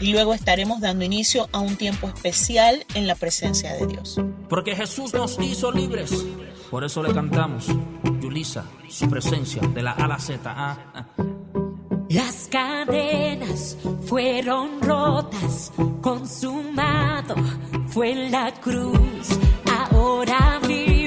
y luego estaremos dando inicio a un tiempo especial en la presencia de Dios. Porque Jesús nos hizo libres, por eso le cantamos, Yulisa, su presencia de la A a la Z. Ah, ah. Las cadenas fueron rotas, consumado fue la cruz, ahora vivo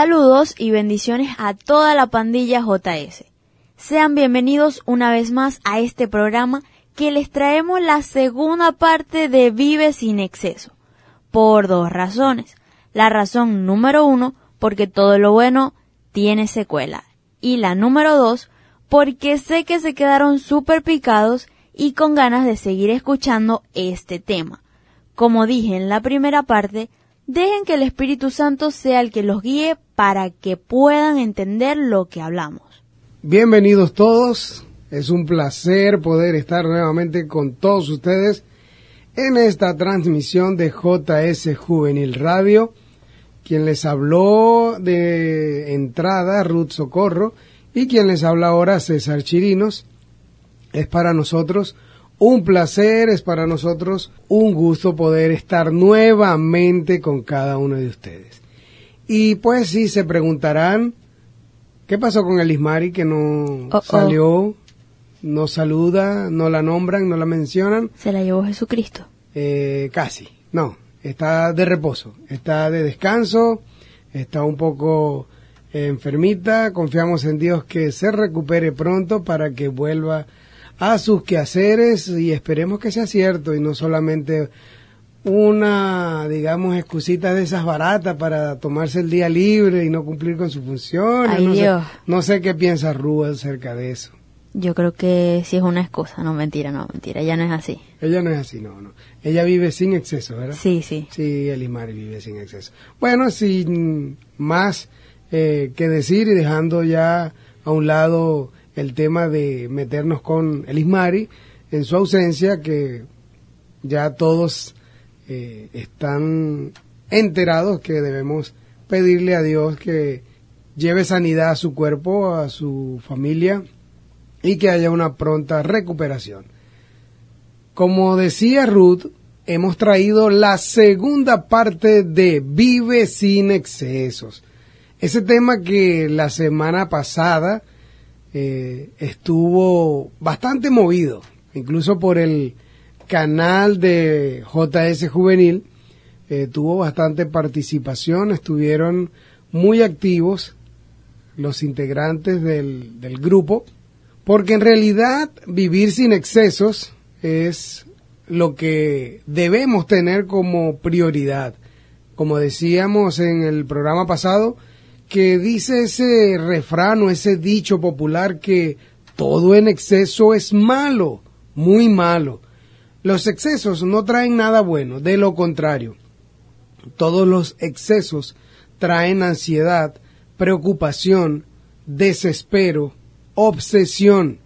Saludos y bendiciones a toda la pandilla JS. Sean bienvenidos una vez más a este programa que les traemos la segunda parte de Vive sin exceso. Por dos razones. La razón número uno, porque todo lo bueno tiene secuela. Y la número dos, porque sé que se quedaron súper picados y con ganas de seguir escuchando este tema. Como dije en la primera parte, dejen que el Espíritu Santo sea el que los guíe para que puedan entender lo que hablamos. Bienvenidos todos, es un placer poder estar nuevamente con todos ustedes en esta transmisión de JS Juvenil Radio. Quien les habló de entrada, Ruth Socorro, y quien les habla ahora, César Chirinos. Es para nosotros un placer, es para nosotros un gusto poder estar nuevamente con cada uno de ustedes. Y pues sí, se preguntarán, ¿qué pasó con el Ismari que no oh. salió, no saluda, no la nombran, no la mencionan? Se la llevó Jesucristo. Eh, casi, no, está de reposo, está de descanso, está un poco enfermita, confiamos en Dios que se recupere pronto para que vuelva a sus quehaceres y esperemos que sea cierto y no solamente una, digamos, excusita de esas baratas para tomarse el día libre y no cumplir con sus funciones. Ay, no, sé, Dios. no sé qué piensa Rúa acerca de eso. Yo creo que sí es una excusa, no mentira, no mentira, ya no es así. Ella no es así, no, no. Ella vive sin exceso, ¿verdad? Sí, sí. Sí, Elimari vive sin exceso. Bueno, sin más eh, que decir y dejando ya a un lado el tema de meternos con Elismari en su ausencia, que ya todos eh, están enterados que debemos pedirle a Dios que lleve sanidad a su cuerpo, a su familia y que haya una pronta recuperación. Como decía Ruth, hemos traído la segunda parte de Vive sin excesos. Ese tema que la semana pasada eh, estuvo bastante movido, incluso por el canal de JS Juvenil, eh, tuvo bastante participación, estuvieron muy activos los integrantes del, del grupo, porque en realidad vivir sin excesos es lo que debemos tener como prioridad. Como decíamos en el programa pasado, que dice ese refrán o ese dicho popular que todo en exceso es malo, muy malo. Los excesos no traen nada bueno, de lo contrario. Todos los excesos traen ansiedad, preocupación, desespero, obsesión.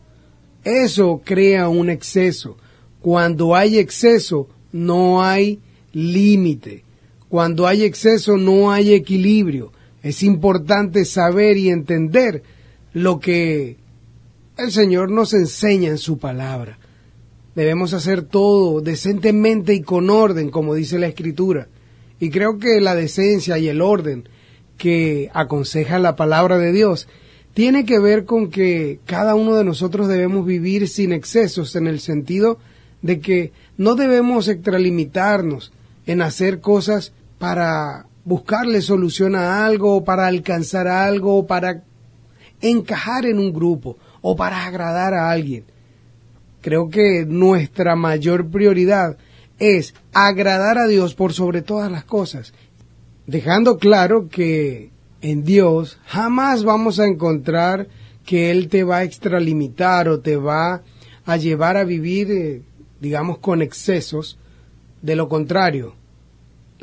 Eso crea un exceso. Cuando hay exceso, no hay límite. Cuando hay exceso, no hay equilibrio. Es importante saber y entender lo que el Señor nos enseña en su palabra. Debemos hacer todo decentemente y con orden, como dice la Escritura. Y creo que la decencia y el orden que aconseja la palabra de Dios tiene que ver con que cada uno de nosotros debemos vivir sin excesos en el sentido de que no debemos extralimitarnos en hacer cosas para buscarle solución a algo, para alcanzar algo, para encajar en un grupo, o para agradar a alguien. Creo que nuestra mayor prioridad es agradar a Dios por sobre todas las cosas, dejando claro que en Dios jamás vamos a encontrar que Él te va a extralimitar o te va a llevar a vivir, eh, digamos, con excesos. De lo contrario,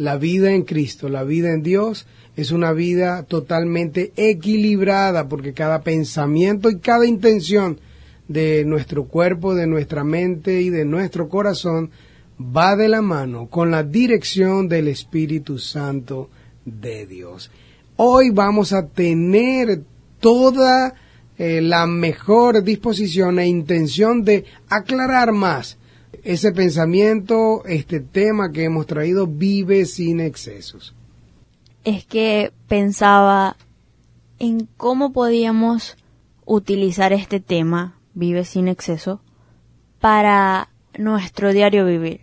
la vida en Cristo, la vida en Dios, es una vida totalmente equilibrada porque cada pensamiento y cada intención de nuestro cuerpo, de nuestra mente y de nuestro corazón va de la mano con la dirección del Espíritu Santo de Dios. Hoy vamos a tener toda eh, la mejor disposición e intención de aclarar más ese pensamiento, este tema que hemos traído, vive sin excesos. Es que pensaba en cómo podíamos utilizar este tema, vive sin exceso, para nuestro diario vivir.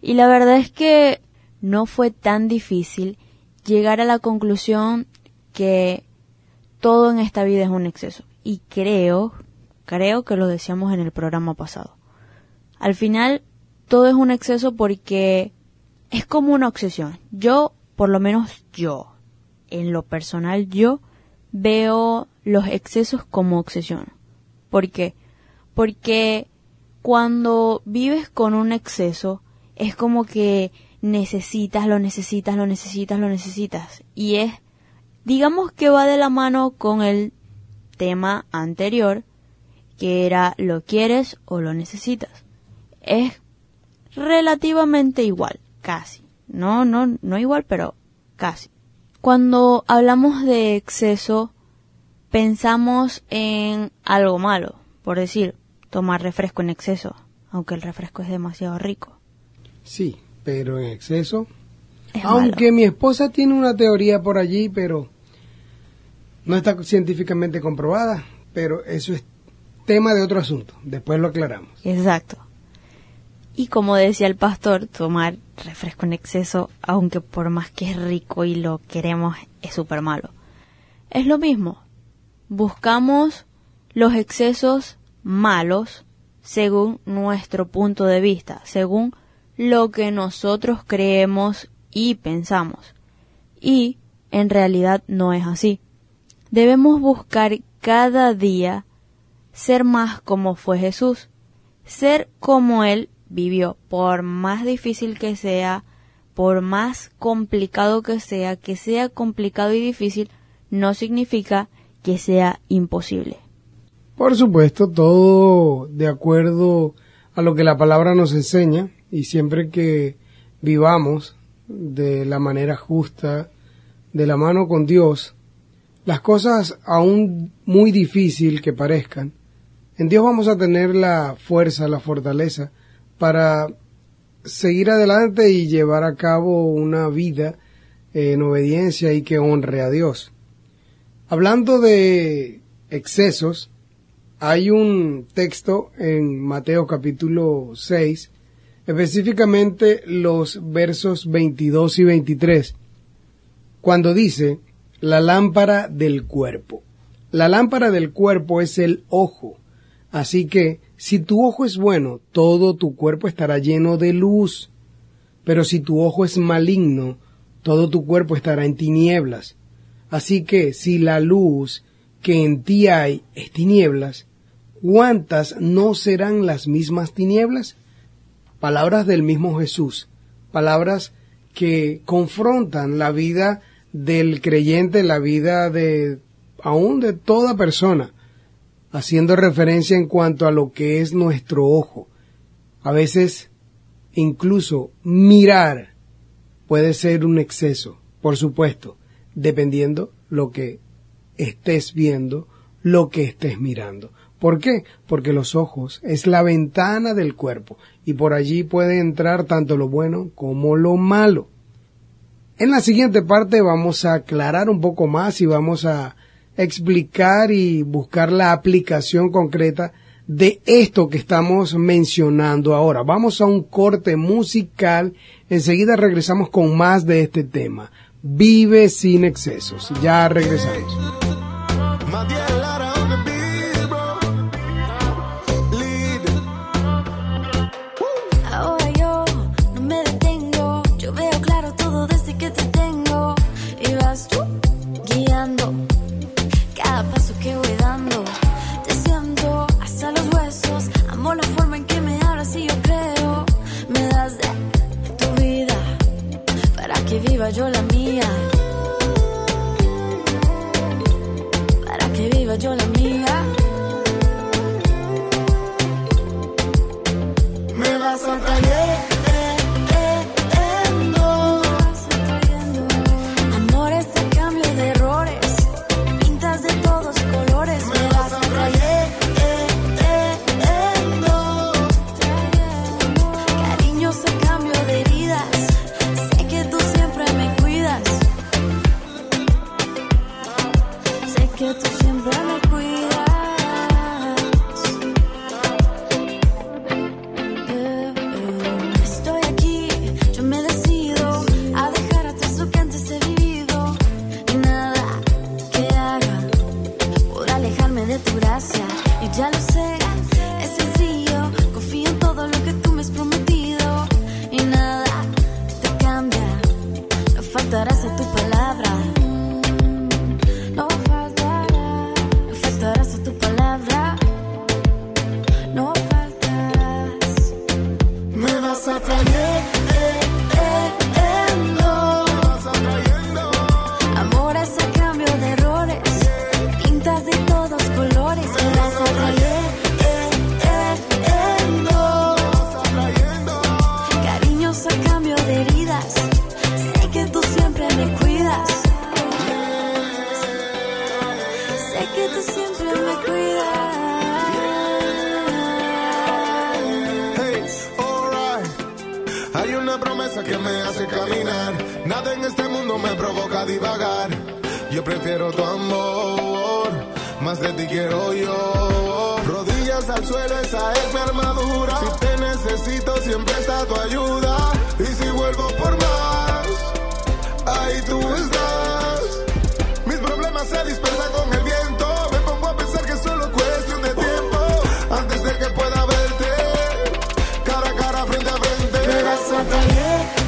Y la verdad es que no fue tan difícil llegar a la conclusión porque todo en esta vida es un exceso. Y creo, creo que lo decíamos en el programa pasado. Al final, todo es un exceso porque es como una obsesión. Yo, por lo menos yo, en lo personal, yo veo los excesos como obsesión. ¿Por qué? Porque cuando vives con un exceso, es como que necesitas, lo necesitas, lo necesitas, lo necesitas. Y es, digamos que va de la mano con el tema anterior, que era lo quieres o lo necesitas. Es relativamente igual, casi. No, no, no igual, pero casi. Cuando hablamos de exceso, pensamos en algo malo, por decir, tomar refresco en exceso, aunque el refresco es demasiado rico. Sí, pero en exceso. Es Aunque malo. mi esposa tiene una teoría por allí, pero no está científicamente comprobada. Pero eso es tema de otro asunto. Después lo aclaramos. Exacto. Y como decía el pastor, tomar refresco en exceso, aunque por más que es rico y lo queremos, es súper malo. Es lo mismo. Buscamos los excesos malos según nuestro punto de vista, según lo que nosotros creemos y pensamos. Y en realidad no es así. Debemos buscar cada día ser más como fue Jesús, ser como Él vivió, por más difícil que sea, por más complicado que sea, que sea complicado y difícil, no significa que sea imposible. Por supuesto, todo de acuerdo a lo que la palabra nos enseña y siempre que vivamos de la manera justa, de la mano con Dios, las cosas aún muy difícil que parezcan, en Dios vamos a tener la fuerza, la fortaleza para seguir adelante y llevar a cabo una vida eh, en obediencia y que honre a Dios. Hablando de excesos, hay un texto en Mateo capítulo 6, específicamente los versos 22 y 23, cuando dice, la lámpara del cuerpo. La lámpara del cuerpo es el ojo. Así que, si tu ojo es bueno, todo tu cuerpo estará lleno de luz. Pero si tu ojo es maligno, todo tu cuerpo estará en tinieblas. Así que, si la luz que en ti hay es tinieblas, ¿cuántas no serán las mismas tinieblas? Palabras del mismo Jesús, palabras que confrontan la vida del creyente, la vida de aún de toda persona, haciendo referencia en cuanto a lo que es nuestro ojo. A veces incluso mirar puede ser un exceso, por supuesto, dependiendo lo que estés viendo, lo que estés mirando. ¿Por qué? Porque los ojos es la ventana del cuerpo y por allí puede entrar tanto lo bueno como lo malo. En la siguiente parte vamos a aclarar un poco más y vamos a explicar y buscar la aplicación concreta de esto que estamos mencionando ahora. Vamos a un corte musical, enseguida regresamos con más de este tema. Vive sin excesos. Ya regresamos. Viva yo la mía. Para que viva yo la mía. Me vas atrayendo. Amores Sé que tú siempre me cuidas. Sé que tú siempre me cuidas. Hey, alright. Hay una promesa que me hace caminar. Nada en este mundo me provoca divagar. Yo prefiero tu amor, más de ti quiero yo. Rodillas al suelo, esa es mi armadura. Si te necesito, siempre está tu ayuda. Vuelvo por más, ahí tú estás. Mis problemas se dispersan con el viento. Me pongo a pensar que solo cuestión de tiempo. Antes de que pueda verte, cara a cara, frente a frente. Me vas. Amores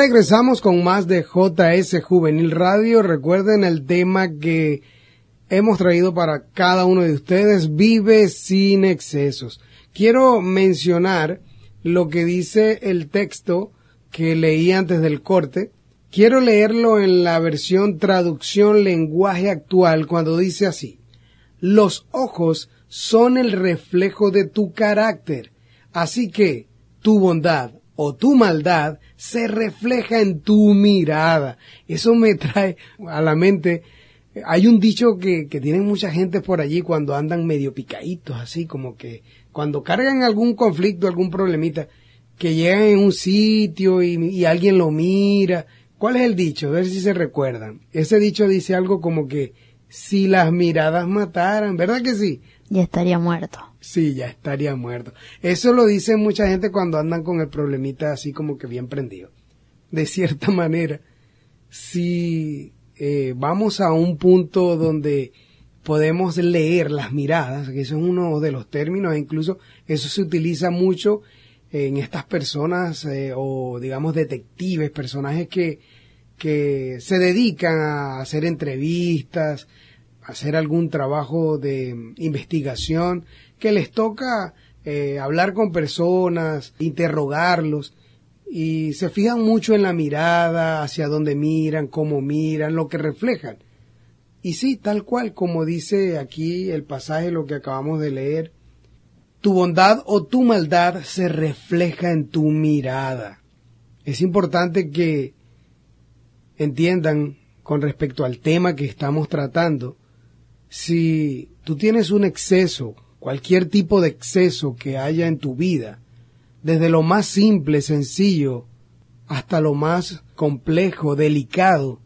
Regresamos con más de JS Juvenil Radio. Recuerden el tema que hemos traído para cada uno de ustedes, vive sin excesos. Quiero mencionar lo que dice el texto que leí antes del corte. Quiero leerlo en la versión traducción lenguaje actual cuando dice así. Los ojos son el reflejo de tu carácter, así que tu bondad o tu maldad se refleja en tu mirada. Eso me trae a la mente. Hay un dicho que, que tienen mucha gente por allí cuando andan medio picaditos, así como que cuando cargan algún conflicto, algún problemita, que llegan en un sitio y, y alguien lo mira. ¿Cuál es el dicho? A ver si se recuerdan. Ese dicho dice algo como que si las miradas mataran, ¿verdad que sí? Ya estaría muerto. Sí, ya estaría muerto. Eso lo dice mucha gente cuando andan con el problemita así como que bien prendido. De cierta manera, si eh, vamos a un punto donde podemos leer las miradas, que eso es uno de los términos, e incluso eso se utiliza mucho en estas personas eh, o digamos detectives, personajes que, que se dedican a hacer entrevistas, hacer algún trabajo de investigación, que les toca eh, hablar con personas, interrogarlos, y se fijan mucho en la mirada, hacia dónde miran, cómo miran, lo que reflejan. Y sí, tal cual como dice aquí el pasaje, lo que acabamos de leer, tu bondad o tu maldad se refleja en tu mirada. Es importante que entiendan con respecto al tema que estamos tratando, si tú tienes un exceso, cualquier tipo de exceso que haya en tu vida, desde lo más simple, sencillo, hasta lo más complejo, delicado,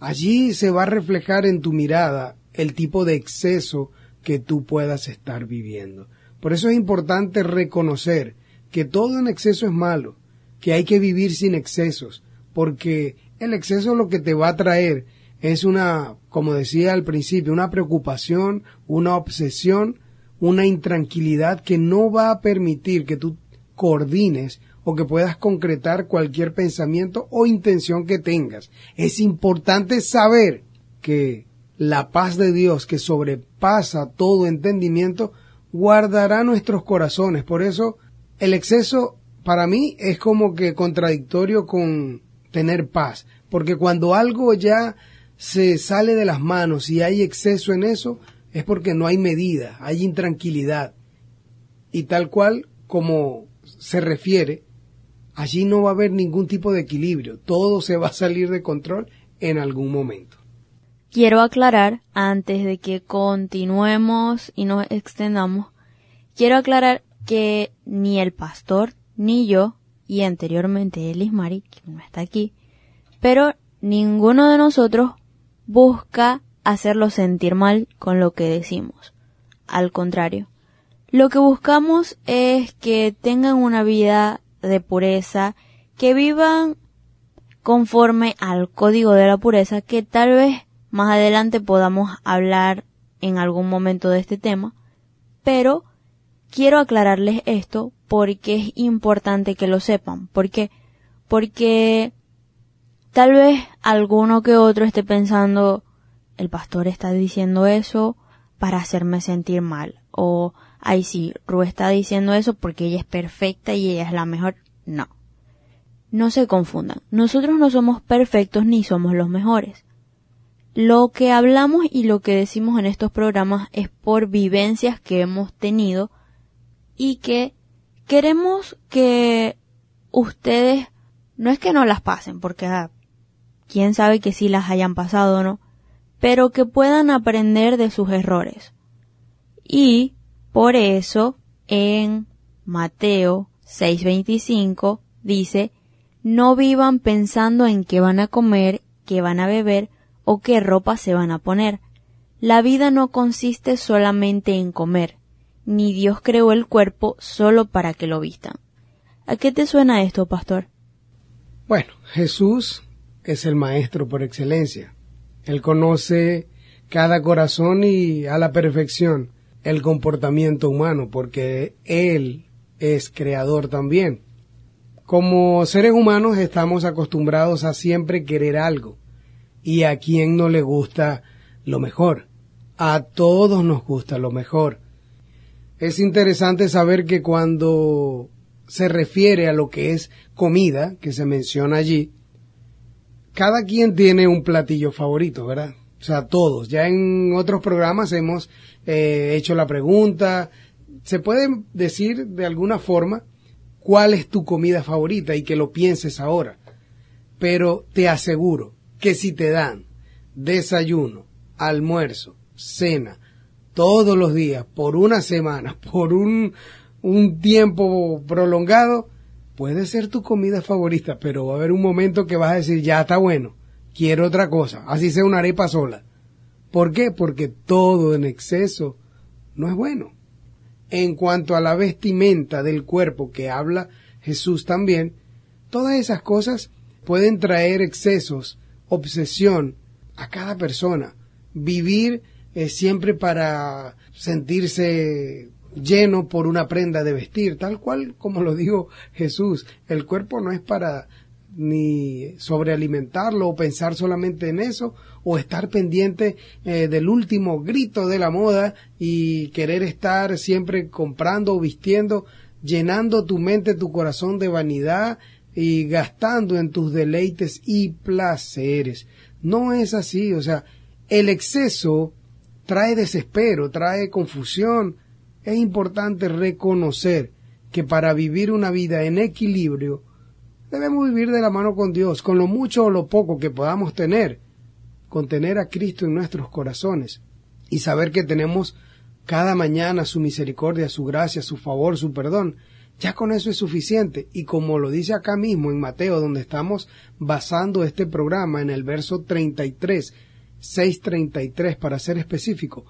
allí se va a reflejar en tu mirada el tipo de exceso que tú puedas estar viviendo. Por eso es importante reconocer que todo en exceso es malo, que hay que vivir sin excesos, porque el exceso lo que te va a traer es una, como decía al principio, una preocupación, una obsesión, una intranquilidad que no va a permitir que tú coordines o que puedas concretar cualquier pensamiento o intención que tengas. Es importante saber que la paz de Dios que sobrepasa todo entendimiento guardará nuestros corazones. Por eso el exceso para mí es como que contradictorio con tener paz, porque cuando algo ya se sale de las manos y hay exceso en eso, es porque no hay medida, hay intranquilidad. Y tal cual como se refiere, allí no va a haber ningún tipo de equilibrio, todo se va a salir de control en algún momento. quiero aclarar, antes de que continuemos y nos extendamos, quiero aclarar que ni el pastor ni yo, y anteriormente Elis Mari, que no está aquí, pero ninguno de nosotros busca hacerlo sentir mal con lo que decimos. Al contrario, lo que buscamos es que tengan una vida de pureza, que vivan conforme al código de la pureza, que tal vez más adelante podamos hablar en algún momento de este tema, pero quiero aclararles esto porque es importante que lo sepan. ¿Por qué? Porque tal vez alguno que otro esté pensando, el pastor está diciendo eso para hacerme sentir mal. O, ay sí, Ru está diciendo eso porque ella es perfecta y ella es la mejor. No. No se confundan. Nosotros no somos perfectos ni somos los mejores. Lo que hablamos y lo que decimos en estos programas es por vivencias que hemos tenido y que queremos que ustedes no es que no las pasen, porque ah, quién sabe que sí las hayan pasado o no, pero que puedan aprender de sus errores. Y por eso en Mateo 6:25 dice, no vivan pensando en qué van a comer, qué van a beber o qué ropa se van a poner. La vida no consiste solamente en comer, ni Dios creó el cuerpo solo para que lo vistan. ¿A qué te suena esto, pastor? Bueno, Jesús es el maestro por excelencia. Él conoce cada corazón y a la perfección el comportamiento humano, porque Él es creador también. Como seres humanos estamos acostumbrados a siempre querer algo, y a quien no le gusta lo mejor. A todos nos gusta lo mejor. Es interesante saber que cuando se refiere a lo que es comida, que se menciona allí, cada quien tiene un platillo favorito, ¿verdad? O sea, todos. Ya en otros programas hemos eh, hecho la pregunta. Se puede decir de alguna forma cuál es tu comida favorita y que lo pienses ahora. Pero te aseguro que si te dan desayuno, almuerzo, cena, todos los días, por una semana, por un, un tiempo prolongado, puede ser tu comida favorita, pero va a haber un momento que vas a decir, ya está bueno, quiero otra cosa, así sea una arepa sola. ¿Por qué? Porque todo en exceso no es bueno. En cuanto a la vestimenta del cuerpo que habla Jesús también, todas esas cosas pueden traer excesos, obsesión a cada persona. Vivir siempre para sentirse lleno por una prenda de vestir, tal cual como lo dijo Jesús. El cuerpo no es para ni sobrealimentarlo o pensar solamente en eso o estar pendiente eh, del último grito de la moda y querer estar siempre comprando o vistiendo, llenando tu mente, tu corazón de vanidad y gastando en tus deleites y placeres. No es así, o sea, el exceso trae desespero, trae confusión, es importante reconocer que para vivir una vida en equilibrio debemos vivir de la mano con Dios, con lo mucho o lo poco que podamos tener, con tener a Cristo en nuestros corazones y saber que tenemos cada mañana su misericordia, su gracia, su favor, su perdón. Ya con eso es suficiente. Y como lo dice acá mismo en Mateo, donde estamos basando este programa en el verso 33, 633 para ser específico,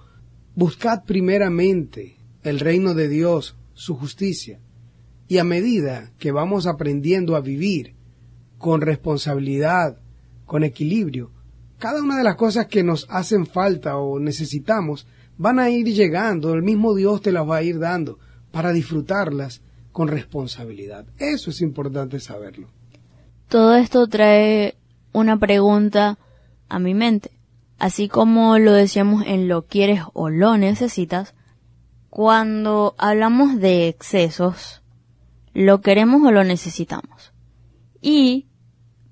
buscad primeramente el reino de Dios, su justicia. Y a medida que vamos aprendiendo a vivir con responsabilidad, con equilibrio, cada una de las cosas que nos hacen falta o necesitamos van a ir llegando, el mismo Dios te las va a ir dando para disfrutarlas con responsabilidad. Eso es importante saberlo. Todo esto trae una pregunta a mi mente. Así como lo decíamos en lo quieres o lo necesitas, cuando hablamos de excesos, ¿lo queremos o lo necesitamos? Y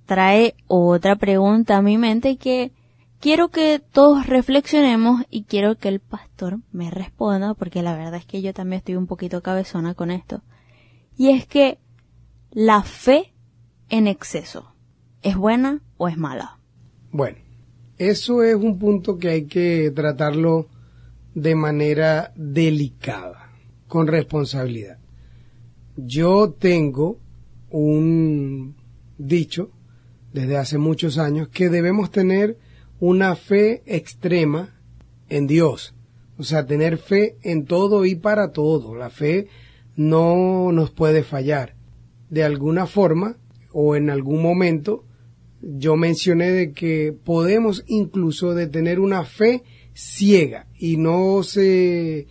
trae otra pregunta a mi mente que quiero que todos reflexionemos y quiero que el pastor me responda, porque la verdad es que yo también estoy un poquito cabezona con esto. Y es que la fe en exceso, ¿es buena o es mala? Bueno, Eso es un punto que hay que tratarlo de manera delicada, con responsabilidad. Yo tengo un dicho desde hace muchos años que debemos tener una fe extrema en Dios. O sea, tener fe en todo y para todo. La fe no nos puede fallar. De alguna forma o en algún momento yo mencioné de que podemos incluso de tener una fe ciega y no se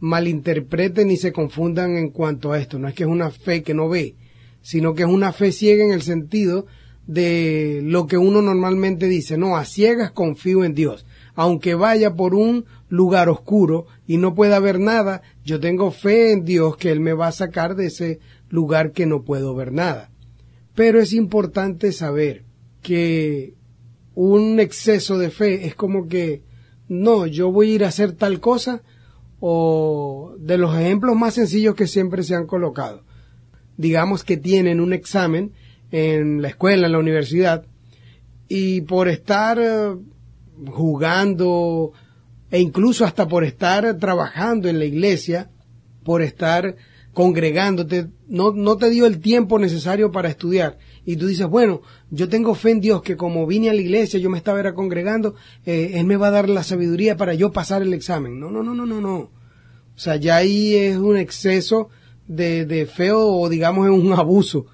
malinterpreten ni se confundan en cuanto a esto. No es que es una fe que no ve, sino que es una fe ciega en el sentido de lo que uno normalmente dice, no, a ciegas confío en Dios. Aunque vaya por un lugar oscuro y no pueda ver nada, yo tengo fe en Dios que Él me va a sacar de ese lugar que no puedo ver nada. Pero es importante saber que un exceso de fe es como que, no, yo voy a ir a hacer tal cosa, o de los ejemplos más sencillos que siempre se han colocado. Digamos que tienen un examen en la escuela, en la universidad, y por estar eh, jugando e incluso hasta por estar trabajando en la iglesia, por estar congregándote, no, no te dio el tiempo necesario para estudiar. Y tú dices, bueno, yo tengo fe en Dios que como vine a la iglesia, yo me estaba era congregando, eh, Él me va a dar la sabiduría para yo pasar el examen. No, no, no, no, no, no. O sea, ya ahí es un exceso de, de fe o digamos es un abuso.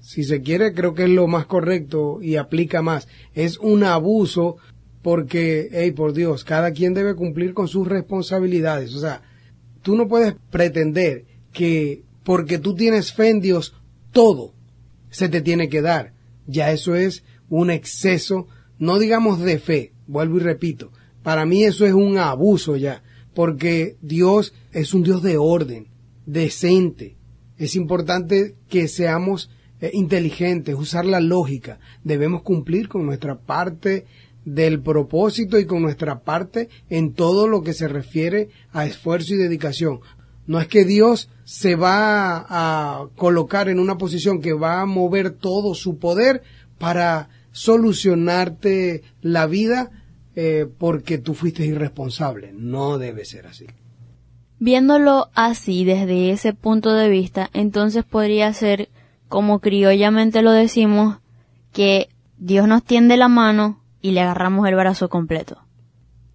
Si se quiere, creo que es lo más correcto y aplica más. Es un abuso porque, hey, por Dios, cada quien debe cumplir con sus responsabilidades. O sea, tú no puedes pretender que porque tú tienes fe en Dios, todo se te tiene que dar. Ya eso es un exceso, no digamos de fe, vuelvo y repito, para mí eso es un abuso ya, porque Dios es un Dios de orden, decente. Es importante que seamos eh, inteligentes, usar la lógica. Debemos cumplir con nuestra parte del propósito y con nuestra parte en todo lo que se refiere a esfuerzo y dedicación. No es que Dios se va a colocar en una posición que va a mover todo su poder para solucionarte la vida eh, porque tú fuiste irresponsable. No debe ser así. Viéndolo así desde ese punto de vista, entonces podría ser, como criollamente lo decimos, que Dios nos tiende la mano y le agarramos el brazo completo.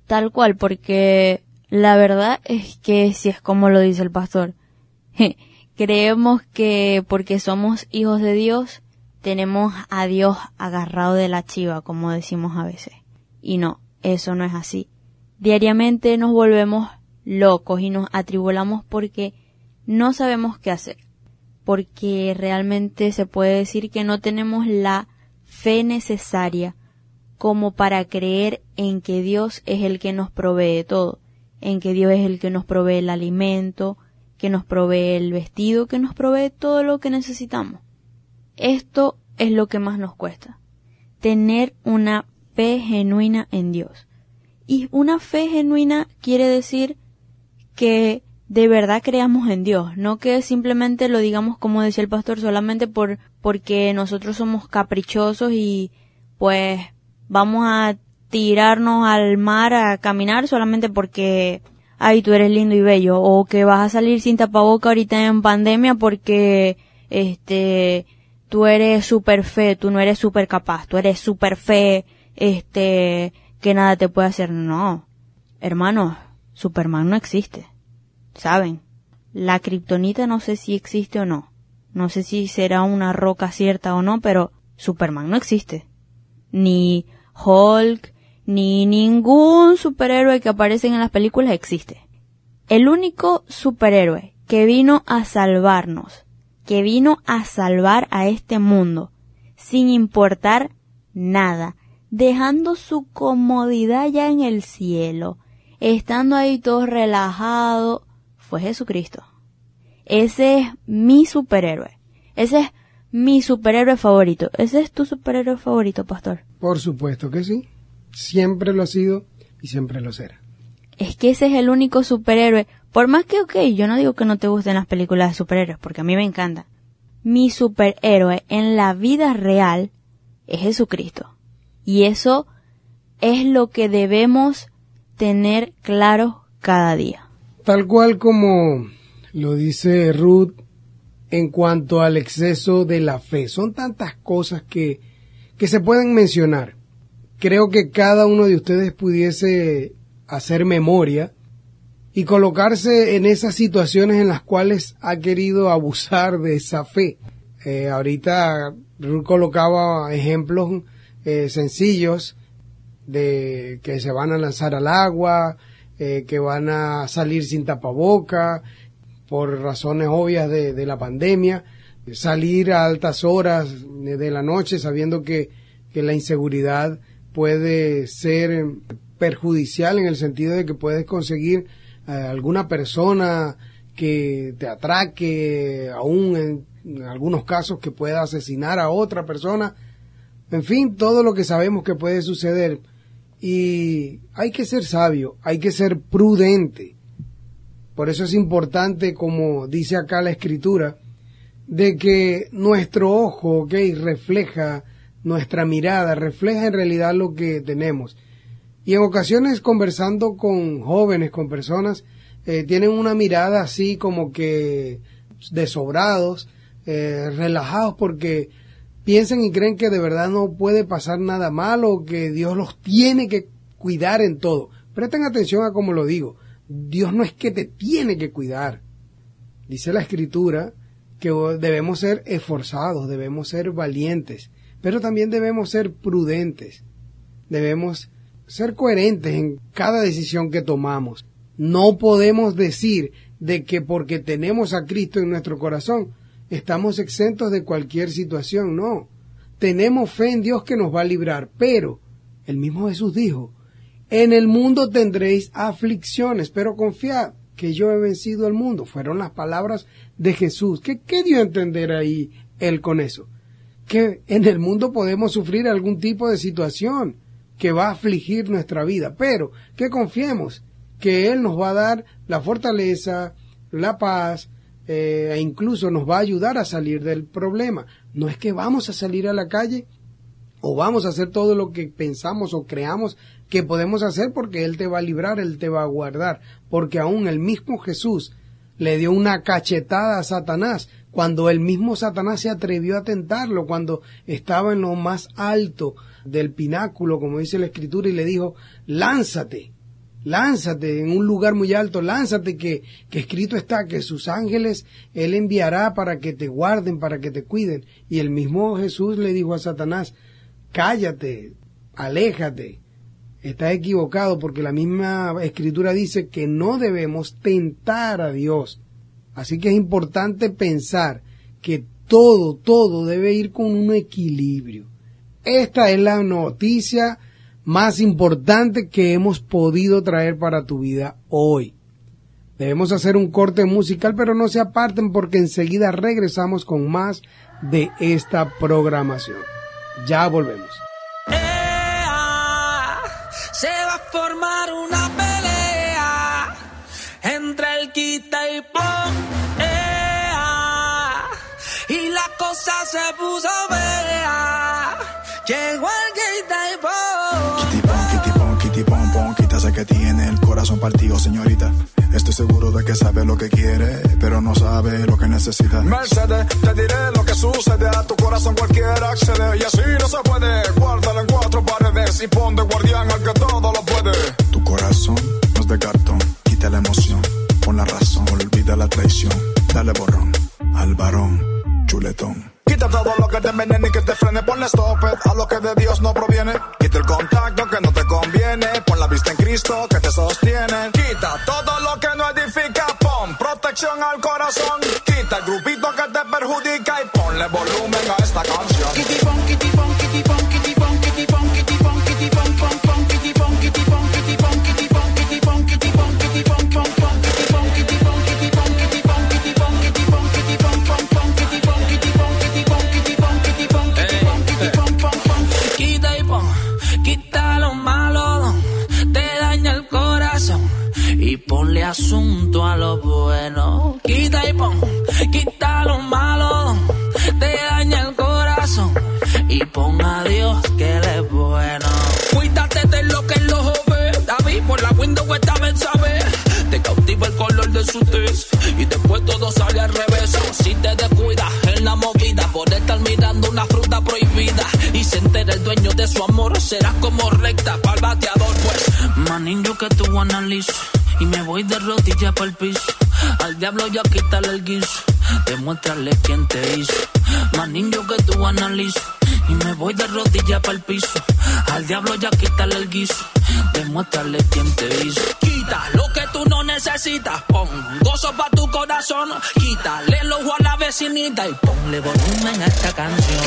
Tal cual, porque la verdad es que si es como lo dice el pastor, creemos que porque somos hijos de Dios, tenemos a Dios agarrado de la chiva, como decimos a veces. Y no, eso no es así. Diariamente nos volvemos locos y nos atribulamos porque no sabemos qué hacer. Porque realmente se puede decir que no tenemos la fe necesaria como para creer en que Dios es el que nos provee todo en que Dios es el que nos provee el alimento, que nos provee el vestido, que nos provee todo lo que necesitamos. Esto es lo que más nos cuesta. Tener una fe genuina en Dios. Y una fe genuina quiere decir que de verdad creamos en Dios, no que simplemente lo digamos como decía el pastor solamente por porque nosotros somos caprichosos y pues vamos a tirarnos al mar a caminar solamente porque, ay, tú eres lindo y bello, o que vas a salir sin tapaboca ahorita en pandemia porque, este, tú eres super fe, tú no eres super capaz, tú eres super fe, este, que nada te puede hacer. No, hermanos, Superman no existe. ¿Saben? La kriptonita no sé si existe o no. No sé si será una roca cierta o no, pero Superman no existe. Ni Hulk, ni ningún superhéroe que aparece en las películas existe. El único superhéroe que vino a salvarnos, que vino a salvar a este mundo, sin importar nada, dejando su comodidad ya en el cielo, estando ahí todo relajado, fue Jesucristo. Ese es mi superhéroe. Ese es mi superhéroe favorito. ¿Ese es tu superhéroe favorito, pastor? Por supuesto que sí siempre lo ha sido y siempre lo será. Es que ese es el único superhéroe. Por más que, ok, yo no digo que no te gusten las películas de superhéroes, porque a mí me encanta. Mi superhéroe en la vida real es Jesucristo. Y eso es lo que debemos tener claro cada día. Tal cual como lo dice Ruth en cuanto al exceso de la fe. Son tantas cosas que, que se pueden mencionar. Creo que cada uno de ustedes pudiese hacer memoria y colocarse en esas situaciones en las cuales ha querido abusar de esa fe. Eh, ahorita Ruth colocaba ejemplos eh, sencillos de que se van a lanzar al agua, eh, que van a salir sin tapaboca, por razones obvias de, la pandemia, salir a altas horas de la noche sabiendo que la inseguridad puede ser perjudicial en el sentido de que puedes conseguir alguna persona que te atraque, aún en, en, algunos casos que pueda asesinar a otra persona, en fin, todo lo que sabemos que puede suceder. Y hay que ser sabio, hay que ser prudente. Por eso es importante, como dice acá la escritura, de que nuestro ojo, ok, refleja nuestra mirada, refleja en realidad lo que tenemos. Y en ocasiones conversando con jóvenes, con personas, eh, tienen una mirada así como que desobrados, eh, relajados porque piensan y creen que de verdad no puede pasar nada malo, que Dios los tiene que cuidar en todo. Presten atención a cómo lo digo. Dios no es que te tiene que cuidar. Dice la escritura que debemos ser esforzados, debemos ser valientes, pero también debemos ser prudentes. Debemos ser coherentes en cada decisión que tomamos. No podemos decir de que porque tenemos a Cristo en nuestro corazón estamos exentos de cualquier situación, no. Tenemos fe en Dios que nos va a librar, pero el mismo Jesús dijo, en el mundo tendréis aflicciones, pero confiad que yo he vencido al mundo. Fueron las palabras de Jesús. ¿Qué, qué dio a entender ahí él con eso? Que en el mundo podemos sufrir algún tipo de situación que va a afligir nuestra vida, pero que confiemos que Él nos va a dar la fortaleza, la paz, eh, e incluso nos va a ayudar a salir del problema. No es que vamos a salir a la calle o vamos a hacer todo lo que pensamos o creamos que podemos hacer porque Él te va a librar, Él te va a guardar, porque aún el mismo Jesús le dio una cachetada a Satanás cuando el mismo Satanás se atrevió a tentarlo, cuando estaba en lo más alto del pináculo, como dice la escritura, y le dijo, lánzate, lánzate en un lugar muy alto, lánzate que, que escrito está que sus ángeles Él enviará para que te guarden, para que te cuiden. Y el mismo Jesús le dijo a Satanás, cállate, aléjate, estás equivocado porque la misma escritura dice que no debemos tentar a Dios. Así que es importante pensar que todo, todo debe ir con un equilibrio. Esta es la noticia más importante que hemos podido traer para tu vida hoy. Debemos hacer un corte musical, pero no se aparten porque enseguida regresamos con más de esta programación. Ya volvemos. Se puso fea. Llegó el sé que tiene el corazón partido, señorita. Estoy seguro de que sabe lo que quiere, pero no sabe lo que necesita. Mercedes, te diré lo que sucede a tu corazón cualquiera accede y así no se puede. Guárdalo en cuatro paredes y pon de guardián al que todo lo puede. Tu corazón no es de cartón, quita la emoción, pon la razón, olvida la traición, dale borrón al varón, chuletón. Quita todo lo que te envenene y que te frene. Ponle stop a lo que de Dios no proviene. Quita el contacto que no te conviene. Pon la vista en Cristo que te sostiene. Quita todo lo que no edifica. Pon protección al corazón. Quita el grupito que te perjudica y ponle volumen a esta canción. Ponle volumen a esta canción.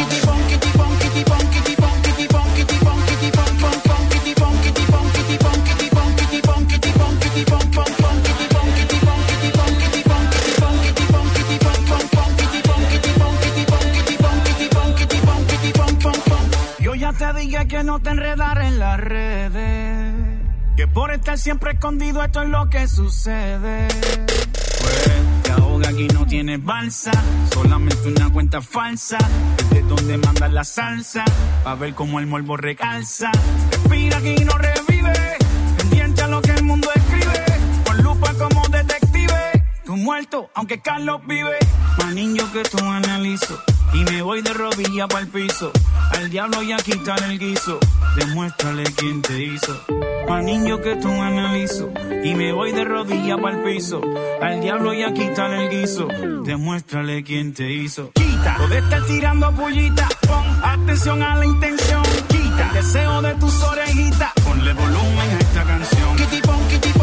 Yo ya te dije que no te enredar en las redes. Que por estar siempre escondido esto es lo que sucede. Pues te ahoga aquí no tienes balsa. Solamente una cuenta falsa. De donde manda la salsa. Pa' ver cómo el morbo recalza. Respira aquí no revive. Pendiente a lo que el mundo escribe. Con lupa como detective. Tú muerto, aunque Carlos vive. Más niño que tú analizo. Y me voy de rodilla para el piso. Al diablo ya quitar el guiso. Demuéstrale quién te hizo. Niño que tú analizo. Y me voy de rodilla para el piso. Al diablo ya quitar el guiso. Demuéstrale quién te hizo. Quita. Lo de estar tirando pullita. Pon atención a la intención. Quita. El deseo de tus orejitas. Ponle volumen a esta canción. Kitty pon,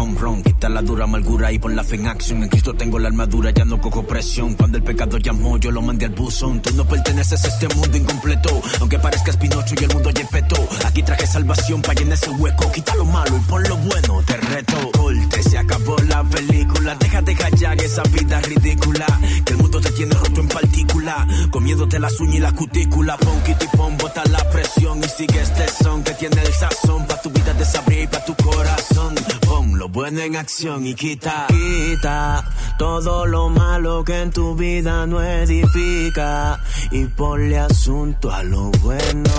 home quita la dura amargura y pon la fe en acción. En Cristo tengo la armadura, ya no cojo presión. Cuando el pecado llamó, yo lo mandé al buzón. Tú no perteneces a este mundo incompleto, aunque parezcas Pinocho y el mundo ya petó. Aquí traje salvación para llenar ese hueco. Quita lo malo y pon lo bueno, te reto. Corte, se acabó la película. Deja de callar esa vida ridícula. Que el mundo te tiene roto en partícula. Comiéndote las uñas y la cutícula. Pon kitty pon, bota la presión y sigue este son que tiene el sazón. Pa' tu vida desabrir, pa' tu corazón. Pon lo bueno en acción y quita, quita todo lo malo que en tu vida no edifica. Y ponle asunto a lo bueno.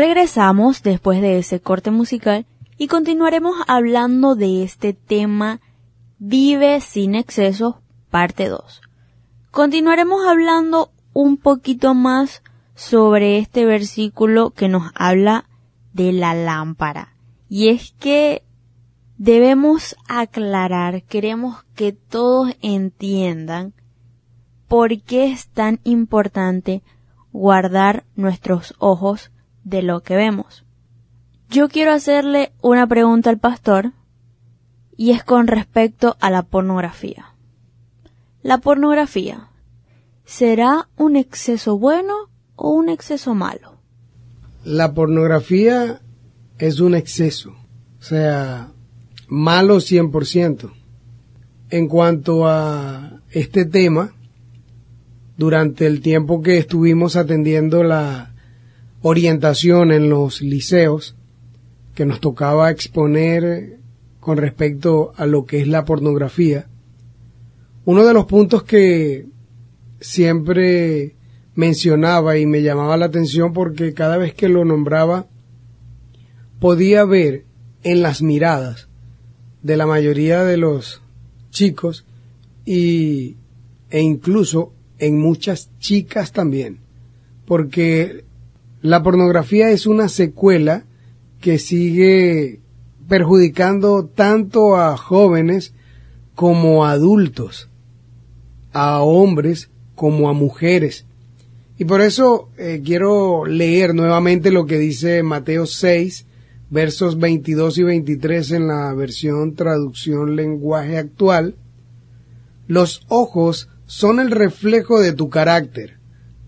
Regresamos después de ese corte musical y continuaremos hablando de este tema Vive sin excesos, parte 2. Continuaremos hablando un poquito más sobre este versículo que nos habla de la lámpara. Y es que debemos aclarar, queremos que todos entiendan por qué es tan importante guardar nuestros ojos de lo que vemos. Yo quiero hacerle una pregunta al pastor y es con respecto a la pornografía. La pornografía, ¿será un exceso bueno o un exceso malo? La pornografía es un exceso, o sea, malo 100%. En cuanto a este tema, durante el tiempo que estuvimos atendiendo la orientación en los liceos, que nos tocaba exponer con respecto a lo que es la pornografía, uno de los puntos que siempre mencionaba y me llamaba la atención porque cada vez que lo nombraba podía ver en las miradas de la mayoría de los chicos y, e incluso en muchas chicas también, porque la pornografía es una secuela que sigue perjudicando tanto a jóvenes como a adultos, a hombres como a mujeres. Y por eso eh, quiero leer nuevamente lo que dice Mateo 6, versos 22 y 23 en la versión traducción lenguaje actual, los ojos son el reflejo de tu carácter,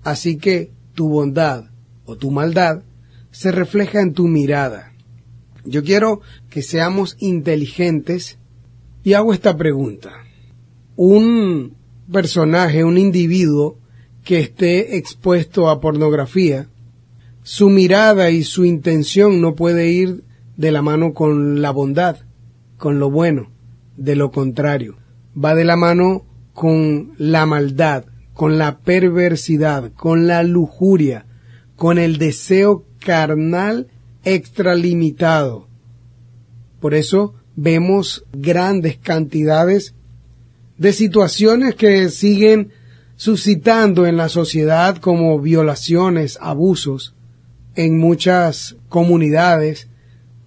así que tu bondad o tu maldad se refleja en tu mirada. Yo quiero que seamos inteligentes y hago esta pregunta. Un personaje, un individuo que esté expuesto a pornografía, su mirada y su intención no puede ir de la mano con la bondad, con lo bueno, de lo contrario, va de la mano con la maldad, con la perversidad, con la lujuria, con el deseo carnal extralimitado. Por eso vemos grandes cantidades de situaciones que siguen suscitando en la sociedad como violaciones, abusos en muchas comunidades,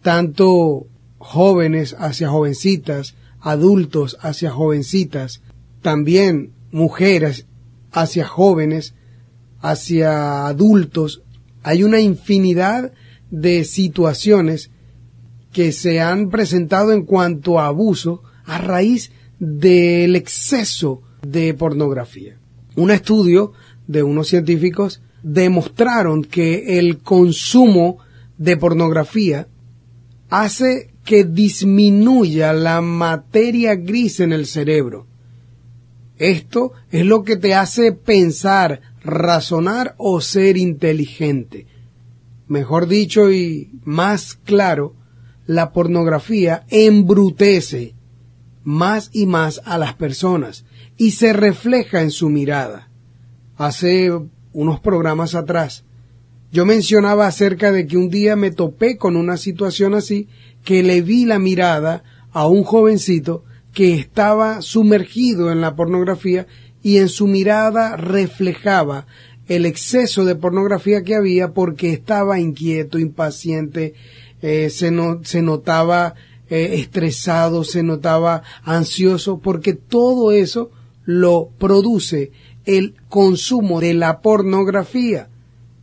tanto jóvenes hacia jovencitas, adultos hacia jovencitas, también mujeres hacia jóvenes, hacia adultos. Hay una infinidad de situaciones que se han presentado en cuanto a abuso a raíz del exceso de pornografía. Un estudio de unos científicos demostraron que el consumo de pornografía hace que disminuya la materia gris en el cerebro. Esto es lo que te hace pensar, razonar o ser inteligente. Mejor dicho y más claro, la pornografía embrutece más y más a las personas y se refleja en su mirada. Hace unos programas atrás, yo mencionaba acerca de que un día me topé con una situación así que le vi la mirada a un jovencito que estaba sumergido en la pornografía y en su mirada reflejaba el exceso de pornografía que había porque estaba inquieto, impaciente, eh, se, no, se notaba eh, estresado, se notaba ansioso, porque todo eso lo produce el consumo de la pornografía.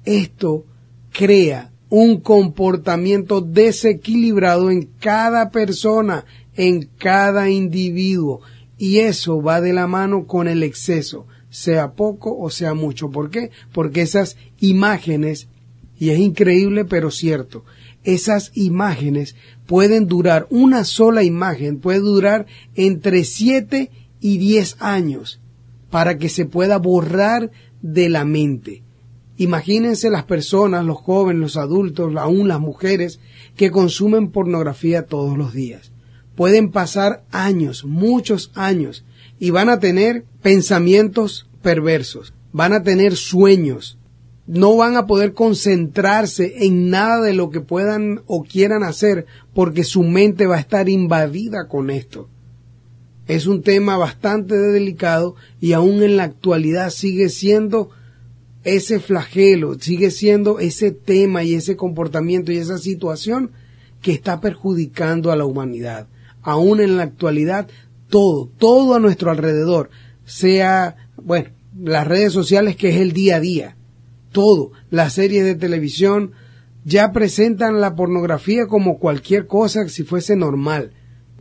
Esto crea un comportamiento desequilibrado en cada persona, en cada individuo, y eso va de la mano con el exceso, sea poco o sea mucho. ¿Por qué? Porque esas imágenes, y es increíble pero cierto, esas imágenes pueden durar, una sola imagen puede durar entre 7 y 10 años para que se pueda borrar de la mente. Imagínense las personas, los jóvenes, los adultos, aún las mujeres que consumen pornografía todos los días. Pueden pasar años, muchos años, y van a tener pensamientos perversos, van a tener sueños, no van a poder concentrarse en nada de lo que puedan o quieran hacer porque su mente va a estar invadida con esto. Es un tema bastante delicado y aún en la actualidad sigue siendo ese flagelo, sigue siendo ese tema y ese comportamiento y esa situación que está perjudicando a la humanidad. Aún en la actualidad, todo, todo a nuestro alrededor, sea, bueno, las redes sociales que es el día a día, todo, las series de televisión ya presentan la pornografía como cualquier cosa si fuese normal.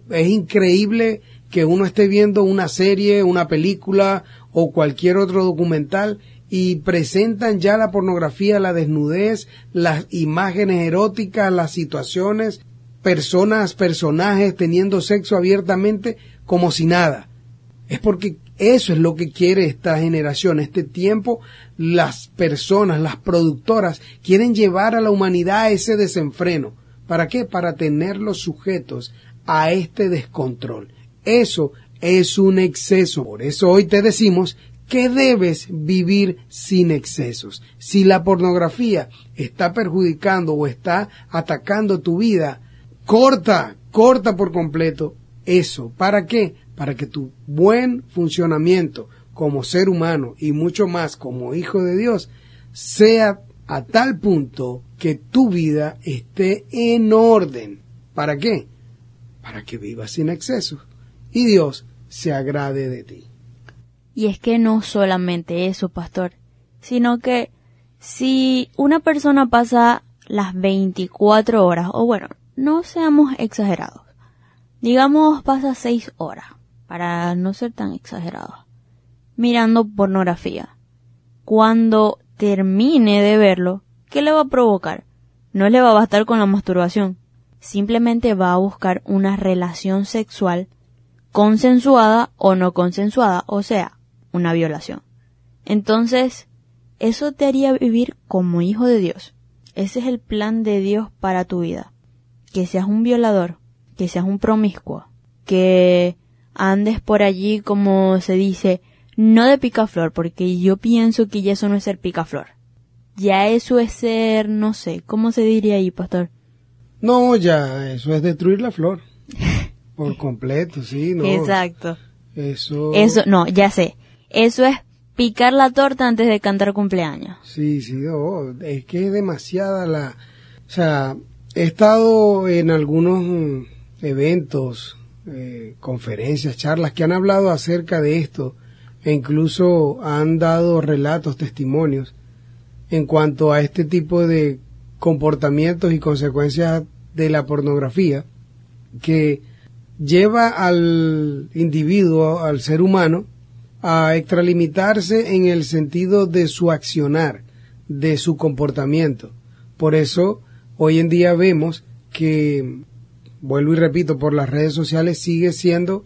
Es increíble que uno esté viendo una serie, una película o cualquier otro documental y presentan ya la pornografía, la desnudez, las imágenes eróticas, las situaciones, personas, personajes teniendo sexo abiertamente como si nada. Es porque eso es lo que quiere esta generación, este tiempo, las personas, las productoras quieren llevar a la humanidad a ese desenfreno. ¿Para qué? Para tenerlos sujetos a este descontrol. Eso es un exceso. Por eso hoy te decimos que debes vivir sin excesos. Si la pornografía está perjudicando o está atacando tu vida, corta, corta por completo eso. ¿Para qué? Para que tu buen funcionamiento como ser humano y mucho más como hijo de Dios sea a tal punto que tu vida esté en orden. ¿Para qué? Para que vivas sin excesos y Dios se agrade de ti. Y es que no solamente eso, pastor, sino que si una persona pasa las 24 horas, o bueno, no seamos exagerados. Digamos, pasa seis horas, para no ser tan exagerados, mirando pornografía. Cuando termine de verlo, ¿qué le va a provocar? No le va a bastar con la masturbación. Simplemente va a buscar una relación sexual consensuada o no consensuada, o sea, una violación. Entonces, eso te haría vivir como hijo de Dios. Ese es el plan de Dios para tu vida. Que seas un violador, que seas un promiscuo, que andes por allí como se dice, no de picaflor, porque yo pienso que ya eso no es ser picaflor. Ya eso es ser, no sé, ¿cómo se diría ahí, pastor? No, ya, eso es destruir la flor. Por completo, sí, no. Exacto. Eso. Eso, no, ya sé. Eso es picar la torta antes de cantar cumpleaños. Sí, sí, no, es que es demasiada la... O sea, he estado en algunos mm, eventos, eh, conferencias, charlas que han hablado acerca de esto e incluso han dado relatos, testimonios en cuanto a este tipo de comportamientos y consecuencias de la pornografía que lleva al individuo, al ser humano, a extralimitarse en el sentido de su accionar, de su comportamiento. Por eso, hoy en día vemos que, vuelvo y repito, por las redes sociales sigue siendo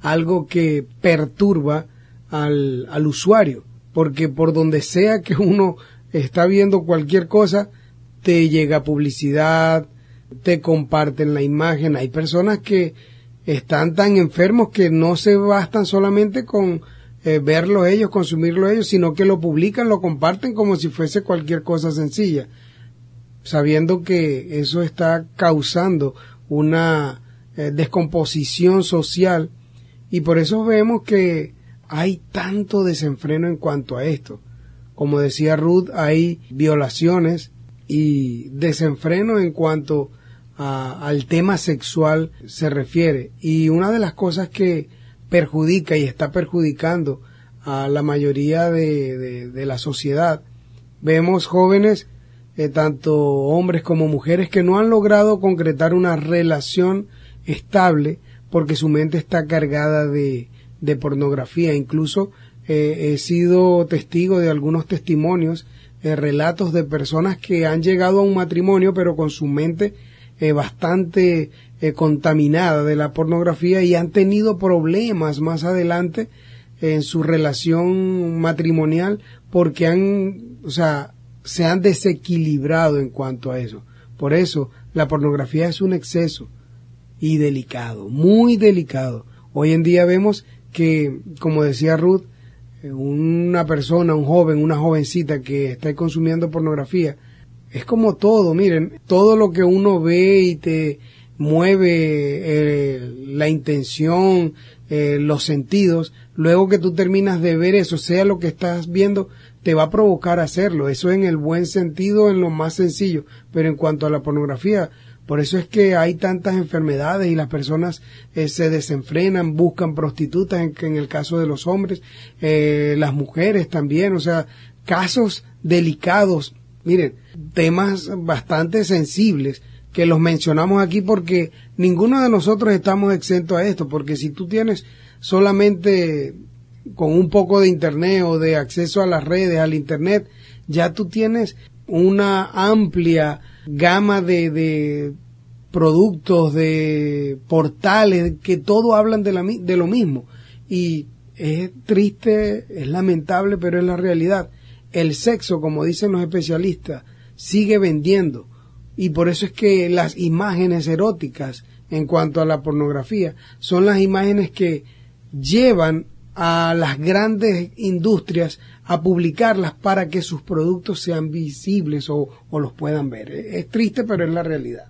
algo que perturba al, al usuario, porque por donde sea que uno está viendo cualquier cosa, te llega publicidad, te comparten la imagen. Hay personas que están tan enfermos que no se bastan solamente con eh, verlo ellos, consumirlo ellos, sino que lo publican, lo comparten como si fuese cualquier cosa sencilla, sabiendo que eso está causando una eh, descomposición social y por eso vemos que hay tanto desenfreno en cuanto a esto. Como decía Ruth, hay violaciones y desenfreno en cuanto al tema sexual se refiere. Y una de las cosas que perjudica y está perjudicando a la mayoría de, de, la sociedad, vemos jóvenes, eh, tanto hombres como mujeres, que no han logrado concretar una relación estable porque su mente está cargada de, de pornografía. Incluso eh, he sido testigo de algunos testimonios, eh, relatos de personas que han llegado a un matrimonio pero con su mente bastante contaminada de la pornografía y han tenido problemas más adelante en su relación matrimonial porque han, o sea, se han desequilibrado en cuanto a eso. Por eso, la pornografía es un exceso y delicado, muy delicado. Hoy en día vemos que, como decía Ruth, una persona, un joven, una jovencita que está consumiendo pornografía, es como todo, miren, todo lo que uno ve y te mueve eh, la intención, eh, los sentidos, luego que tú terminas de ver eso, sea lo que estás viendo, te va a provocar hacerlo. Eso en el buen sentido, en lo más sencillo. Pero en cuanto a la pornografía, por eso es que hay tantas enfermedades y las personas eh, se desenfrenan, buscan prostitutas, en, en el caso de los hombres, eh, las mujeres también, o sea, casos delicados, miren, temas bastante sensibles que los mencionamos aquí porque ninguno de nosotros estamos exentos a esto, porque si tú tienes solamente con un poco de internet o de acceso a las redes, al internet, ya tú tienes una amplia gama de, de productos, de portales, que todo hablan de, la, de lo mismo. Y es triste, es lamentable, pero es la realidad. El sexo, como dicen los especialistas, sigue vendiendo. Y por eso es que las imágenes eróticas en cuanto a la pornografía son las imágenes que llevan a las grandes industrias a publicarlas para que sus productos sean visibles o, los puedan ver. Es triste, pero es la realidad.